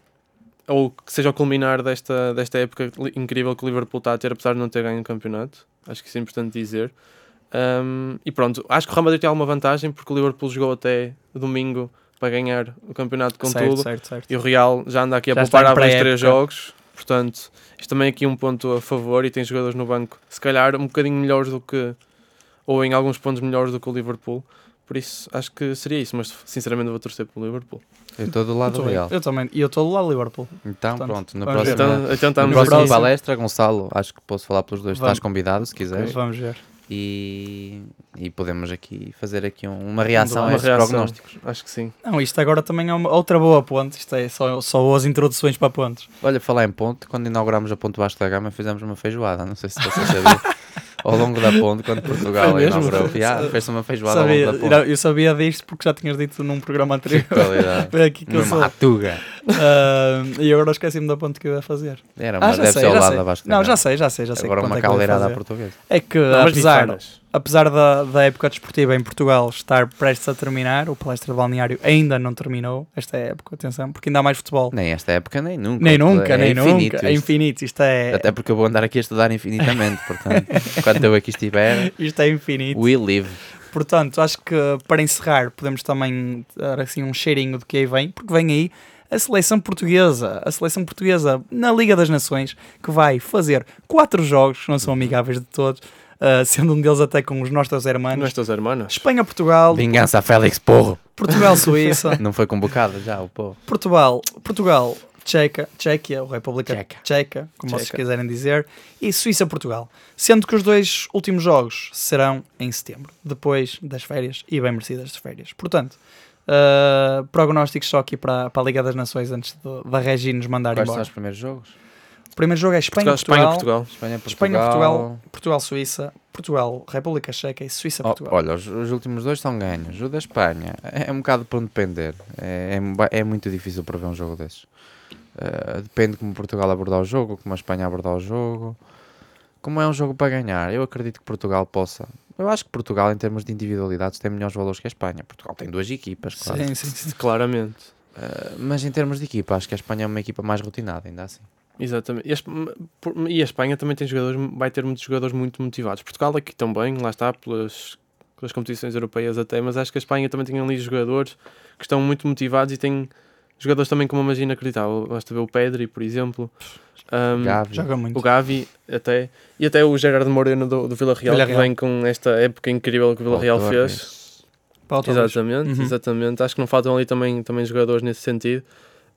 ou que seja o culminar desta, desta época incrível que o Liverpool está a ter, apesar de não ter ganho o campeonato. Acho que isso é importante dizer. Um, e pronto, acho que o Real Madrid tem alguma vantagem porque o Liverpool jogou até domingo para ganhar o campeonato com certo, tudo certo, certo. e o Real já anda aqui a Já poupar há dois, três jogos. Portanto, isto também é aqui um ponto a favor e tem jogadores no banco, se calhar um bocadinho melhores do que, ou em alguns pontos melhores do que o Liverpool. Por isso, acho que seria isso, mas sinceramente vou torcer pelo Liverpool. Eu estou do lado bem. real. Eu também. E eu estou lá Liverpool. Então, Portanto, pronto. Na próxima, Então, então na próxima aqui. palestra, Gonçalo, acho que posso falar pelos dois. Vamos. Estás convidado, se quiseres. Vamos ver. E, e podemos aqui fazer aqui um- uma reação a Uma estes reação. prognósticos. Acho que sim. Não, isto agora também é uma outra boa ponte. Isto é só, só as introduções para pontos. Olha, falar em ponte, quando inauguramos a ponte Vasco da Gama, fizemos uma feijoada. Não sei se você sabia. ao longo da ponte, quando Portugal inaugurou. Yeah, Fez-se uma feijoada ao Sabia, longo da ponte. eu sabia disto porque já tinhas dito num programa anterior. Foi aqui que eu sou. Numa Ah, e agora esqueci-me da ponte que eu ia fazer. Era, Ah, mas já deve sei, ser ao lado sei. da Vasco Não, já sei, já sei, já sei. Agora que uma é caldeirada à portuguesa. É que, Não, apesar, apesar da, da época desportiva em Portugal estar prestes a terminar, o palestra de balneário ainda não terminou, esta época, atenção, porque ainda há mais futebol. Nem esta época, nem nunca. Nem nunca, É nem infinito nunca. É isto. infinito, isto é, Até porque eu vou andar aqui a estudar infinitamente, portanto, enquanto eu aqui estiver, isto é infinito. we live. Portanto, acho que para encerrar, podemos também dar assim um cheirinho do que aí vem, porque vem aí a seleção portuguesa, a seleção portuguesa na Liga das Nações, que vai fazer quatro jogos, que não são amigáveis de todos, ah, sendo um deles até com os nossos hermanos. Nuestras hermanas. Espanha-Portugal, Vingança a Félix Porro. Portugal-Suíça, Não foi convocado já, o povo. Portugal, Portugal, Tcheca, Tchequia, ou República Tcheca. Tcheca, como vocês quiserem dizer, e Suíça-Portugal. Sendo que os dois últimos jogos serão em setembro, depois das férias e bem merecidas de férias. Portanto, uh, prognósticos só aqui para, para a Liga das Nações antes de- da Regi nos mandar Quais são embora. os primeiros jogos? primeiro jogo é Portugal, Espanha-Portugal, Espanha, Portugal. Espanha, Portugal. Espanha-Portugal, Portugal-Suíça, Portugal, República Checa e Oh, Suíça-Portugal. olha, os, os últimos dois são ganhos. O da Espanha é, é um bocado por onde depender. É, é, é muito difícil prever um jogo desses. Uh, depende como Portugal abordar o jogo, como a Espanha abordar o jogo. Como é um jogo para ganhar, eu acredito que Portugal possa. Eu acho que Portugal, em termos de individualidades, tem melhores valores que a Espanha. Portugal tem duas equipas, claro. Sim, sim, sim. Claramente. Uh, mas em termos de equipa, acho que a Espanha é uma equipa mais rotinada, ainda assim. Exatamente. E a, Espanha também tem jogadores, vai ter muitos jogadores muito motivados. Portugal aqui também, lá está, pelas, pelas competições europeias até, mas acho que a Espanha também tem ali jogadores que estão muito motivados e tem jogadores também com uma magia inacreditável. Basta ver o Pedri, por exemplo. Um, Gavi. Joga muito. o Gavi até e até o Gerardo Moreno do, do Vila Real, que Villarreal. vem com esta época incrível que o Vila Real Paulo fez. Torres. Para o Torres. Exatamente, Uhum. exatamente. Acho que não faltam ali também, também jogadores nesse sentido.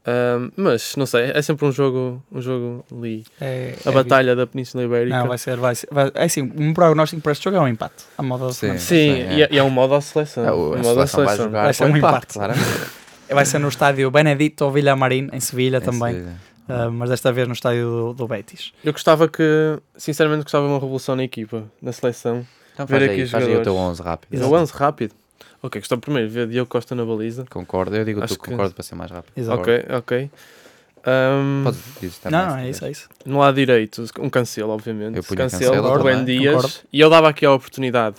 Um, mas não sei, é sempre um jogo, um jogo ali. É, A é batalha da Península Ibérica. Não, vai ser, vai ser. Vai, é assim, um prognóstico para este jogo é um empate. A moda Sim. Sim, Sim, e, é. é, e é um modo à seleção. É, o- um a modo à seleção vai jogar Vai ser um empate, empate. Vai ser no estádio Benedito Villamarín, em Sevilha Em também. Sevilha. ah, mas desta vez no estádio do, do Betis. Eu gostava que, sinceramente, gostava de uma revolução na equipa, na seleção. Então Ver faz aqui aí, os faz aí o teu jogadores. 11 rápido. Exato. O 11 rápido. Ok, gostava primeiro de ver Diogo Costa na baliza. Concordo, eu digo Acho tu que- concordo para ser mais rápido. Exato. Ok, ok. Um, Podes dizer Não, não, é isso, é isso. no lado direito, um cancelo, obviamente. Eu punha cancelo, Cancelo Rubem. Dias. Concordo. E eu dava aqui a oportunidade.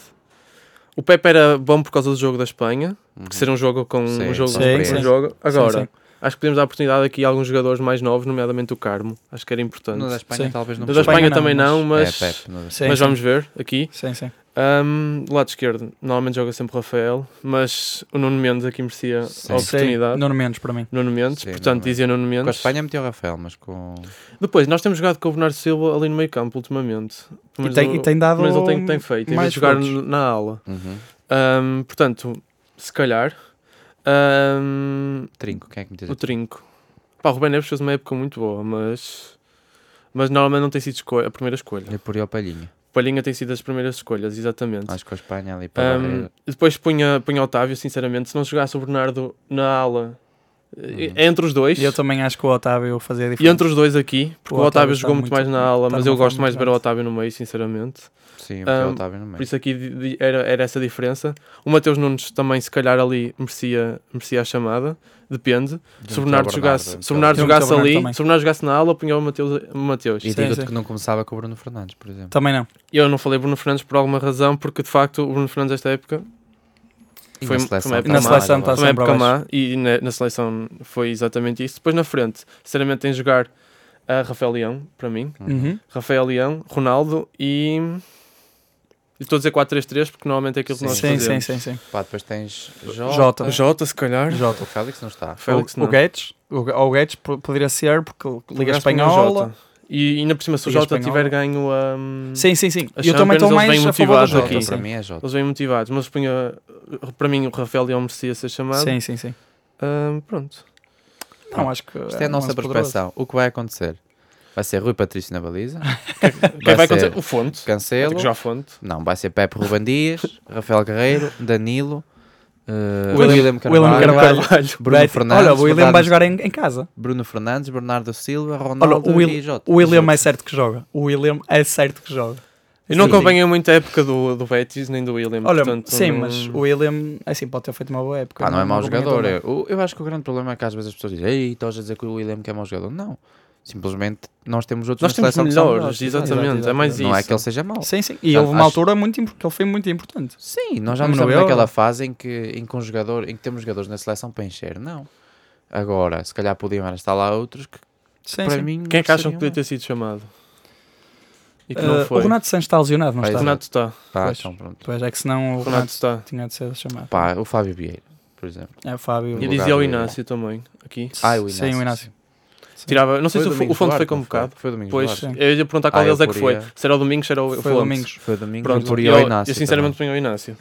O Pepe era bom por causa do jogo da Espanha, Uhum. que ser um jogo com Sim, um jogo, sim, com um sim. jogo. Agora, Sim, sim. acho que podemos dar a oportunidade aqui a alguns jogadores mais novos, nomeadamente o Carmo. Acho que era importante. No da Espanha Sim. talvez não No da Espanha Espanha não, também não, mas- mas, É Pepe. Sim, mas sim. vamos ver aqui. Sim, sim. Um, do lado esquerdo, normalmente joga sempre o Rafael, mas o Nuno Mendes aqui merecia Sim. a oportunidade. Sim, Nuno Mendes para mim. Nuno Mendes, Sim, portanto Nuno dizia Nuno Mendes. Com a Espanha meteu o Rafael, mas com. Depois, nós temos jogado com o Bernardo Silva ali no meio campo ultimamente. E Mas tem, o- e tem dado. mas ele tem, tem feito, em vez mais de jogar na aula. Uhum. Um, portanto, se calhar, um, Trinco, quem é que meteu? o Trinco. Pá, o Rubem Neves fez uma época muito boa, mas, mas normalmente não tem sido a primeira escolha. Eu por o Palhinha. Palhinha tem sido as primeiras escolhas, exatamente. Acho que a Espanha ali para Um, depois punha, punha Otávio, sinceramente. Se não jogasse o Bernardo na ala, Uhum. entre os dois, E eu também acho que o Otávio fazia e diferença. entre os dois aqui, porque O o, Otávio Otávio jogou muito, muito- mais na ala, está mas eu gosto mais de ver o Otávio no meio, sinceramente. Sim, um, o Otávio no meio. Por isso aqui era, era essa a diferença. O Mateus Nunes também, se calhar, ali merecia, merecia a chamada. Depende. Se o Bernardo jogasse, se o Bernardo jogasse ali, também. se o Bernardo jogasse na ala, punha o Mateus. Mateus. E digo-te que não começava com o Bruno Fernandes, por exemplo. Também não. Eu não falei Bruno Fernandes por alguma razão, porque de facto o Bruno Fernandes, esta época, E Foi- na foi seleção, uma época Na má, seleção agora. está Foi uma sempre época má e na, na seleção foi exatamente isso. Depois na frente, sinceramente, tem de jogar a Rafael Leão, para mim. Uhum. Rafael Leão, Ronaldo e. Estou a dizer 4-3-3 porque normalmente é aquilo que nós Sim, sim, fazemos. sim, sim. Pá, depois tens Jota. Jota. Jota, se calhar. Jota. O Félix não está. Félix o, não. o Guedes, o, o Guedes po- poderia ser porque Liga Espanhola. Jota. E ainda por cima, se o Jota tiver ganho a. hum, Sim, sim, sim. A E eu também estou mais vêm a favor do motivados Jota. aqui. Para mim é Jota. Eles vêm motivados, mas punha. Para mim, o Rafael Leão merecia ser chamado. Sim, sim, sim. Hum, pronto. Não, acho que. Isto é a um nossa prospeção. O que vai acontecer? Vai ser Rui Patrício na baliza. Quem vai ser acontecer? O Fonte. Vai Cancelo. jogar Fonte. Não, vai ser Pepe Ruben Dias, Rafael Guerreiro, Danilo, eh, William- Carvalho, William Carvalho. Bruno Vai- Fernandes. Olha, o William Bernardo- vai jogar em, em casa. Bruno Fernandes, Bernardo Silva, Olha, Ronaldo o, Will- e Jota. o William é certo que joga. O William é certo que joga. Eu não Sim. acompanhei muito a época do, do Betis nem do William. Olha, portanto, sim, não- mas o William, assim, pode ter feito uma boa época. Pá, não é mau jogador. Eu, eu acho que o grande problema é que às vezes as pessoas dizem Ei, estás a dizer que o William que é mau jogador. Não. Simplesmente nós temos outros Nós na temos seleção que são melhores, exatamente. Exato, É mais exato. isso. Não é que ele seja mau. Sim, sim. E houve uma acho- altura muito, imp- que ele foi muito importante. Sim, nós já não no estamos naquela fase em que, em que um jogador, em que temos jogadores na seleção para encher. Não. Agora, se calhar podiam estar lá outros que Sim, para sim. mim. Quem é que acham que podia ter sido chamado? E que Uh, não foi. o Renato Santos está lesionado, não Vai, está? O Renato está. Pá, Pois. então pronto. Pois é que senão o O Renato Renato está. tinha de ser chamado. Pá, o Fábio Vieira, por exemplo. É o Fábio. E dizia o Inácio também. Aqui. Ah, o Inácio. Sim, o Inácio. Tirava, não sei Foi se o, o Fonte foi convocado. Foi o Domingos Pois, Duarte. eu ia perguntar qual Ah, deles é que foi. Se era o Domingos, se era o, Foi o Fonte. Domingos. Foi o Domingos. Pronto, eu poria eu, Inácio. sinceramente punha o Inácio.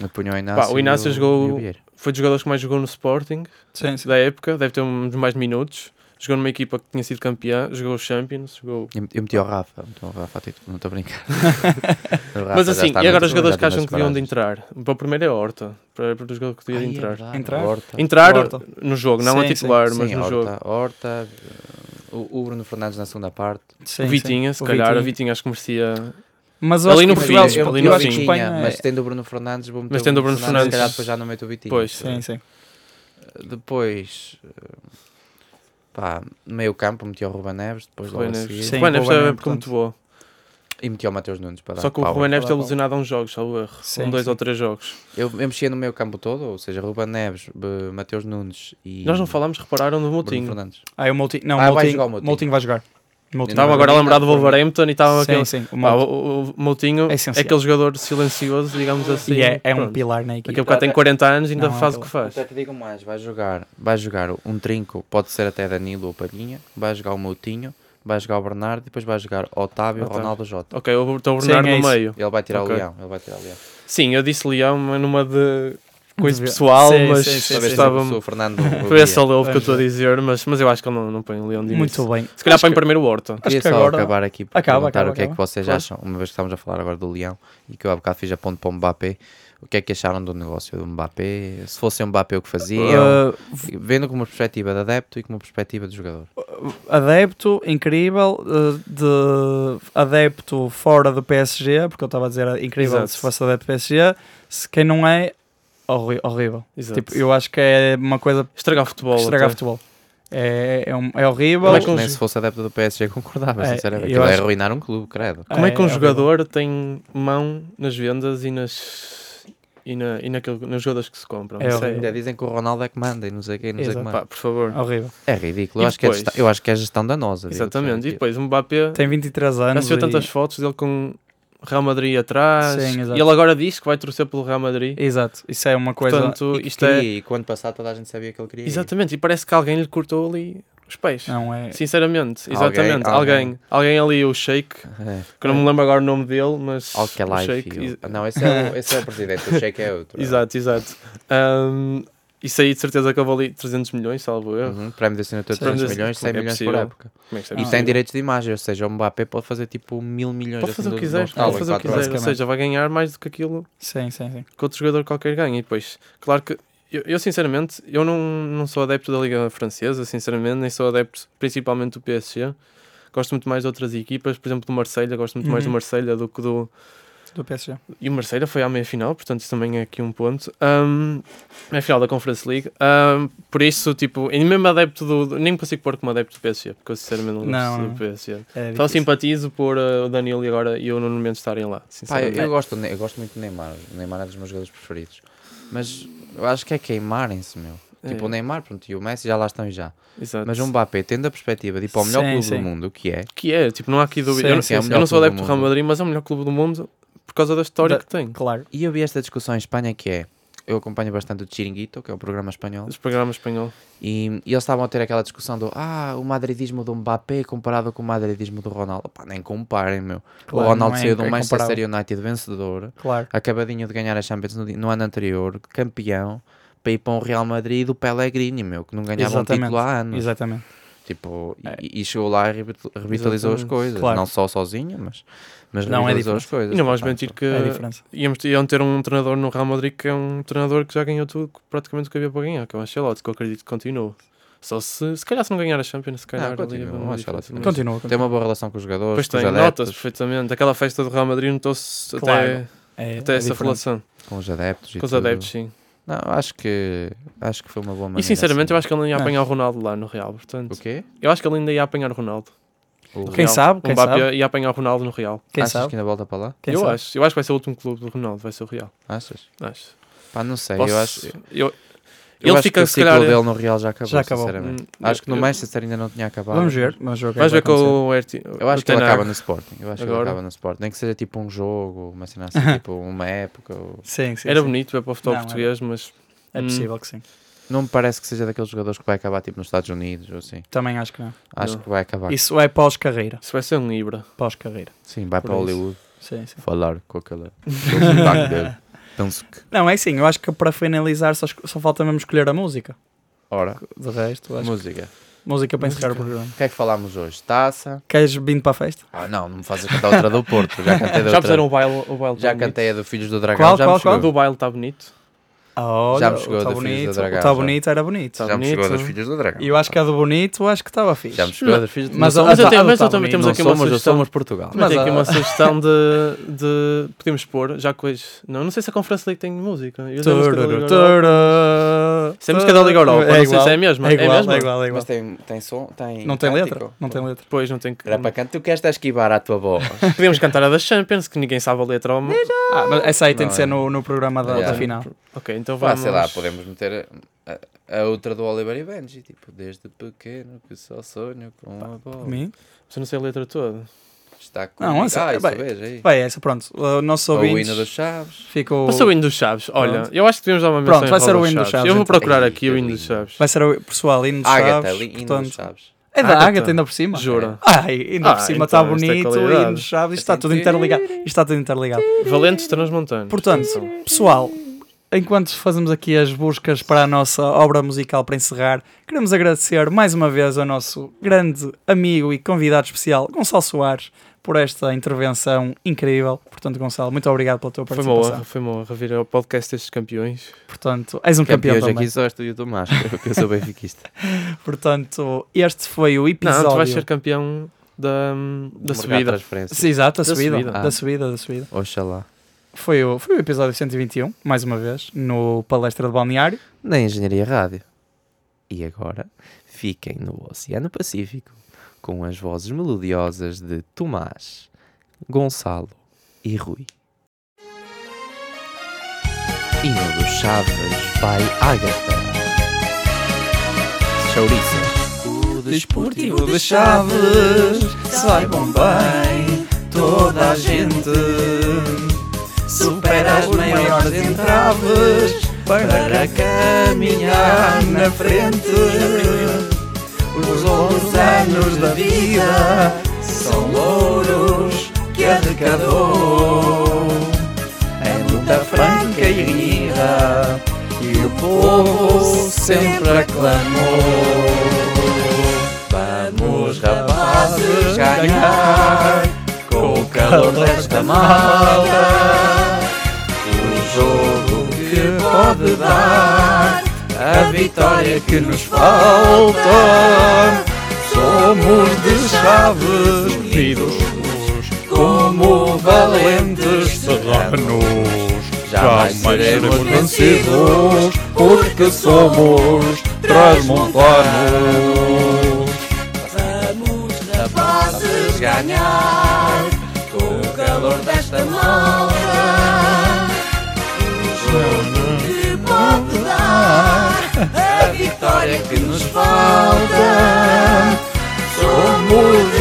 Eu punha o Inácio. o Inácio jogou-. Foi dos jogadores que mais jogou no Sporting Sim, sim. da época. Deve ter uns mais minutos. Jogou numa equipa que tinha sido campeã. Jogou os Champions. Jogou... Eu eu meti o Rafa. meti o Rafa a título, não estou a brincar. O Mas assim, e agora os jogadores que acham que deviam de entrar? Para o primeiro é Horta. Para, para o jogador que devia de é entrar. verdade, Entrar? Horta. Entrar Horta. no jogo, não a Sim, titular, Sim, mas no Horta, jogo. Horta, O, o Bruno Fernandes na segunda parte. Sim, o sim. Vitinha, se O calhar, Vitinha. a Vitinha acho que merecia. Mas eu Ali acho no Portugal- eu- ali eu no acho que fim. Espanha mas é- tendo o Bruno Fernandes, vou meter Mas tendo o Bruno o Bruno Fernandes, se Fernandes- calhar depois já não meto o Vitinho. Pois. Sim, sim. Depois, eh, pá, meio campo, meti o Ruben Neves, depois logo Ruben a Neves. seguir. Sim, Ruben Neves é época muito boa. E meti o Mateus Nunes para dar Só que o power. Ruben Neves dar lesionado há uns jogos, salvo erro. Sim, um, dois sim. ou três jogos. Eu, eu mexia no meio campo todo, ou seja, Ruben Neves, B- Mateus Nunes e Nós não falámos, repararam no Bruno Moutinho. Fernandes. Ah, o Moutinho. Não, Ah, vai Moutinho, jogar o Moutinho. Moutinho vai jogar. Moutinho. Estava agora a lembrar do. Wolverhampton e estava Sim, aquele. sim. O Moutinho. o, o Moutinho É é aquele jogador silencioso, digamos assim. E é, é um pilar na equipe. Daqui a bocado tem 40 anos e ainda Não, é faz o que faz. Até te digo mais, vai jogar, vai jogar um trinco, pode ser até Danilo ou Palhinha, vai jogar o Moutinho, vai jogar o Bernardo e depois vai jogar Otávio, Otávio. Ronaldo Jota. Ok, o então o Sim, Bernardo é no meio. Ele vai tirar Ok. o Leão, ele vai tirar o Leão. Sim, eu disse Leão, mas numa de coisa pessoal, Sim, mas sim, sim, Talvez estava. o Fernando Foi esse ouvia. o que eu estou a dizer, mas, mas eu acho que ele não, não põe o Leão de início. Muito bem. Se calhar Acho põe que- primeiro o Horta. Queria que só agora- acabar aqui por Acaba, perguntar acaba, o que é que acaba. vocês Claro. acham, uma vez que estamos a falar agora do Leão e que eu há bocado fiz a ponto para o Mbappé, o que é que acharam do negócio do Mbappé? Se fosse o Mbappé o que faziam? Uh, Vendo como perspectiva de adepto e como perspectiva de jogador. adepto, incrível, uh, de adepto fora do PSG, porque eu estava a dizer incrível Exato. se fosse adepto do PSG, se quem não é, horri- horrível. Exato. Tipo, eu acho que é uma coisa Estragar futebol. que estraga até. futebol. É, é, um- é horrível. É que um nem se fosse adepto do PSG concordava, É, sinceramente. Aquilo é acho- arruinar um clube, credo. Como é que um horrível. jogador tem mão nas vendas e nas. e, na, e naquele, nos jogadores que se compram? É. Ainda dizem que o Ronaldo é que manda e não sei quem, não sei que Pá, manda. por favor. Horrível. É ridículo. E Eu acho, que é depois? gestão, eu acho que é gestão danosa. Exatamente. E aqui. depois o Mbappé. Tem 23 Já anos. viu e- tantas fotos dele com Real Madrid atrás. Sim, e ele agora diz que vai torcer pelo Real Madrid. Exato, isso é uma coisa. Portanto, E que isto é. queria, e quando passado toda a gente sabia que ele queria. ir. Exatamente. E parece que alguém lhe cortou ali os pés. Não é. Sinceramente, Alguém- exatamente. alguém. Alguém, alguém, ali, o Sheik, É. que eu não me lembro agora o nome dele, mas. É o. Sheik, Não, esse é, o, esse é o presidente, o Sheik é outro. Exato, exato. Ahm, isso aí de certeza que eu ali 300 milhões, salvo erro. Uhum, prémio de assinatura de Sim. 300 Prémio de- milhões, 100 é milhões por época. É é E tem direitos de imagem, ou seja, o Mbappé pode fazer tipo mil milhões Pode fazer o que de quiser, pode fazer o que quiser. Ou seja, vai ganhar mais do que aquilo Sim, sim, sim. que outro jogador qualquer ganha. E depois, claro que eu, eu, sinceramente, eu não, não sou adepto da Liga Francesa, sinceramente, nem sou adepto principalmente do PSG. Gosto muito mais de outras equipas, por exemplo, do Marselha, gosto muito mais do Uhum. Marselha do que do. Do PSG. E o Marselha foi à meia final, portanto, isso também é aqui um ponto. Um, meia final da Conference League. Um, por isso, tipo, e mesmo adepto do. do- Nem me consigo pôr como adepto do PSG, porque eu sinceramente não gosto do. PSG. É Só simpatizo por uh, o Danilo e agora e o Nuno Mendes estarem lá. Pá, eu, Sinceramente. eu gosto, eu gosto muito do Neymar. O Neymar é dos meus jogadores preferidos. Mas eu acho que é queimarem-se, meu. Tipo, É. o Neymar pronto, e o Messi já lá estão e já. Exato. Mas o Mbappé, tendo a perspectiva de ir para o melhor Sim, clube sim. do mundo, o que é, Que é, tipo, não há aqui dúvida. Sim, eu, não- sim, eu sim. não sou adepto do Real. Madrid, mas é o melhor clube do mundo causa da história Da- que tem. Claro. E eu vi esta discussão em Espanha que é, eu acompanho bastante o Chiringuito, que é o programa espanhol, Os programas espanhol. e, e eles estavam a ter aquela discussão do ah, o madridismo do Mbappé comparado com o madridismo do Ronaldo. Pá, nem comparem, meu. Claro, o Ronaldo é- saiu do é Manchester comparável. United vencedor, Claro. acabadinho de ganhar a Champions no, no ano anterior, campeão, para ir para um Real Madrid do Pellegrini, meu, que não ganhava um Exatamente. título há anos. Exatamente. Tipo, e- É. e, chegou lá e revital- revitalizou as Exatamente. coisas. Claro. Não só sozinho, mas, mas Não, é revitalizou as diferente. coisas. E não vamos mentir que É íamos, iam ter um treinador no Real Madrid que é um treinador que já ganhou tudo, praticamente o que havia para ganhar, que é o Ancelotti, que eu acredito que continua. Só se, se calhar se não ganhar a Champions, se calhar continua, ali é o uma Ancelotti diferença, continua. mas- Continua. Tem continua. uma boa relação com os jogadores, Pois com os tem, notas adeptos, perfeitamente. Aquela festa do Real Madrid notou-se Claro. até, É, até é essa diferente. relação com os adeptos. e com os tudo. adeptos, sim. Não, acho que, acho que foi uma boa maneira. E sinceramente, eu assim. acho que ele ainda ia Não. apanhar o Ronaldo lá no Real, portanto. O quê? Eu acho que ele ainda ia apanhar o Ronaldo. O- no Quem Real. sabe, O quem Mbappé sabe. ia apanhar o Ronaldo no Real. Quem Achas sabe? que ainda volta para lá? Quem eu sabe? acho. Eu acho que vai ser o último clube do Ronaldo, vai ser o Real. Achas? Acho. Pá, não sei. Posso- Eu acho, eu eu- ele fica, que o se ciclo calhar. dele no Real já acabou, Já acabou. sinceramente. Hum, Acho que no eu- Manchester ainda não tinha acabado. Vamos ver. Vamos ver o que Vais que ver com o Erti. Eu acho o que ele acaba no Sporting. Eu acho que ele Agora? acaba no Sporting. Nem que seja tipo um jogo, uma cena assim, tipo uma época. ou- Sim, sim. Era sim. bonito ver para o futebol Não, era- português, mas É Hum. possível que sim. Não me parece que seja daqueles jogadores que vai acabar tipo nos Estados Unidos ou assim. Também acho que não. Acho Não. que vai acabar. Isso é pós-carreira. isso vai ser um Ibra. Pós-carreira. Sim, vai Por para isso. Hollywood Sim, sim. falar com aquele dele. Penso que. Não, é assim, eu acho que para finalizar só, só falta mesmo escolher a música. Ora, De resto, acho música. que música para encerrar o programa. O que é que falámos hoje? Taça. Queres vindo para a festa? Ah, não, não me fazes cantar outra do Porto. Já cantei da Já outra. puseram o baile, o baile Já cantei a do Filhos do Dragão. Qual, já qual, me qual? do baile está bonito. Olha, Já me chegou o tá da Filhos bonito, do Dragão, o tá já. bonito era bonito. Tá Já me chegou bonito. das filhas do dragão. E eu acho que a do bonito, acho que estava fixe. Já me chegou das filhas do Mas Mas, eu tenho- mas eu também temos bonito. aqui uma somos, sugestão. somos Portugal. Mas tem Mas aqui a- uma sugestão de, de. Podemos pôr, já que hoje. Não, não sei se a Conferência League tem música. Eu sei a música da Liga Europa. é música da Liga Europa, não sei igual, se é a mesma. É É igual, mesma? é igual, é igual. Mas tem, tem som? Tem Não tem letra? cântico? Não tem letra. Depois não tem que. Era para canto. Tu queres esquivar à tua voz. Podemos cantar a da Champions, que ninguém sabe a letra. Ou... Ah, mas essa aí tem Não, de ser é. no, no programa da, da final. Ok, então vamos. sei lá, podemos meter a, a outra do Oliver e Benji. Tipo, desde pequeno que só sonho com a Por bola. mim. Mas eu não sei a letra toda. Está com Não, essa- ah, vejo aí. Vai, essa, pronto. O nosso O ouvinte hino dos Chaves. ficou... Passa o hino dos Chaves. Olha, Pronto. eu acho que devemos dar uma menção Pronto, vai ser o hino dos Chaves, Eu vou então. procurar Ei, aqui o hino dos Chaves. Vai ser o pessoal hino dos Ágata, Chaves. hino portanto, dos Chaves. É da Ágata. Ágata ainda por cima. Jura? Ai, ainda Ah, por cima está então, isto é bonito, qualidade. hino dos Chaves, isto está tudo interligado. Isto está tudo interligado. Valentes Transmontanos. Portanto, pessoal, enquanto fazemos aqui as buscas para a nossa obra musical para encerrar, queremos agradecer mais uma vez ao nosso grande amigo e convidado especial, Gonçalo Soares, por esta intervenção incrível. Portanto, Gonçalo, muito obrigado pela tua foi uma participação. honra, foi uma honra vir ao podcast destes campeões. Portanto, és um campeão Campeões também. aqui só és tu e o Tomás, porque eu sou benfiquista. Portanto, este foi o episódio. Não, tu vais ser campeão da, da Mercado de subida. transferência. Sim, exato, da, Da subida, subida. Da Ah. subida, da subida. Oxalá. Foi o, foi o episódio 121, mais uma vez, no Palestra de Balneário. Na Engenharia Rádio. E agora, fiquem no Oceano Pacífico com as vozes melodiosas de Tomás, Gonçalo e Rui. E no dos Chaves vai Ágata. Chouriças. O Desportivo de Chaves, saibam bem, toda a gente supera as maiores entraves para caminhar na frente. Os longos anos da vida são louros que arrecadou. É luta franca e rir e o povo sempre aclamou. Vamos, rapazes, ganhar com o calor desta malta. O jogo que pode dar a vitória que nos falta. Somos de chaves unidos como valentes serranos. Jamais seremos vencidos porque somos transmontanos. Vamos, rapazes, ganhar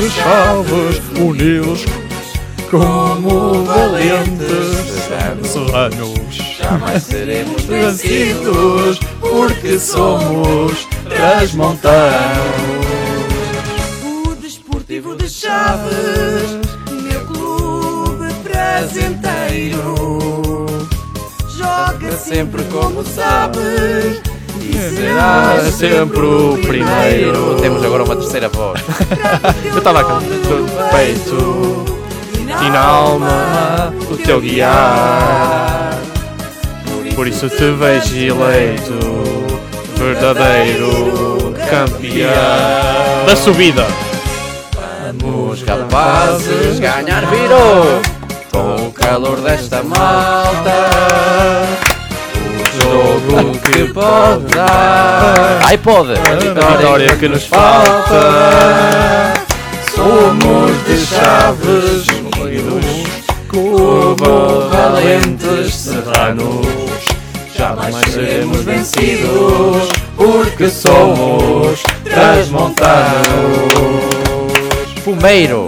De chaves unidos como valentes serranos. Jamais seremos vencidos porque somos transmontanos. O Desportivo de Chaves, meu clube prazenteiro, joga sempre como sabes Será sempre o primeiro. Temos agora uma terceira voz. Eu estava a cantar no peito e na alma o teu guiar. Por isso te vejo eleito, verdadeiro campeão da subida. Vamos, rapazes, ganhar virou com o calor desta malta. Jogo que pode dar. Ai, pode! A vitória que nos falta. Somos de chaves unidos como valentes serranos. Jamais seremos vencidos porque somos transmontanos. Fumeiro,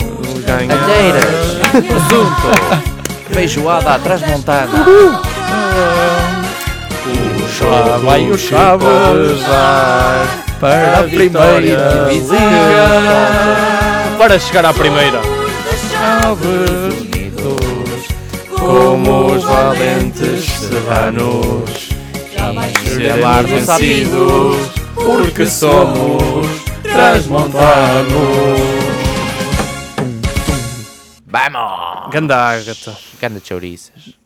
alheiras, presunto, feijoada à transmontana. Lá vai o Chaves vai para a primeira divisão. Para chegar à primeira. Como os valentes serranos. Jamais seremos vencidos porque somos transmontanos. Vamos! Ganda Ágata. Ganda chouriças.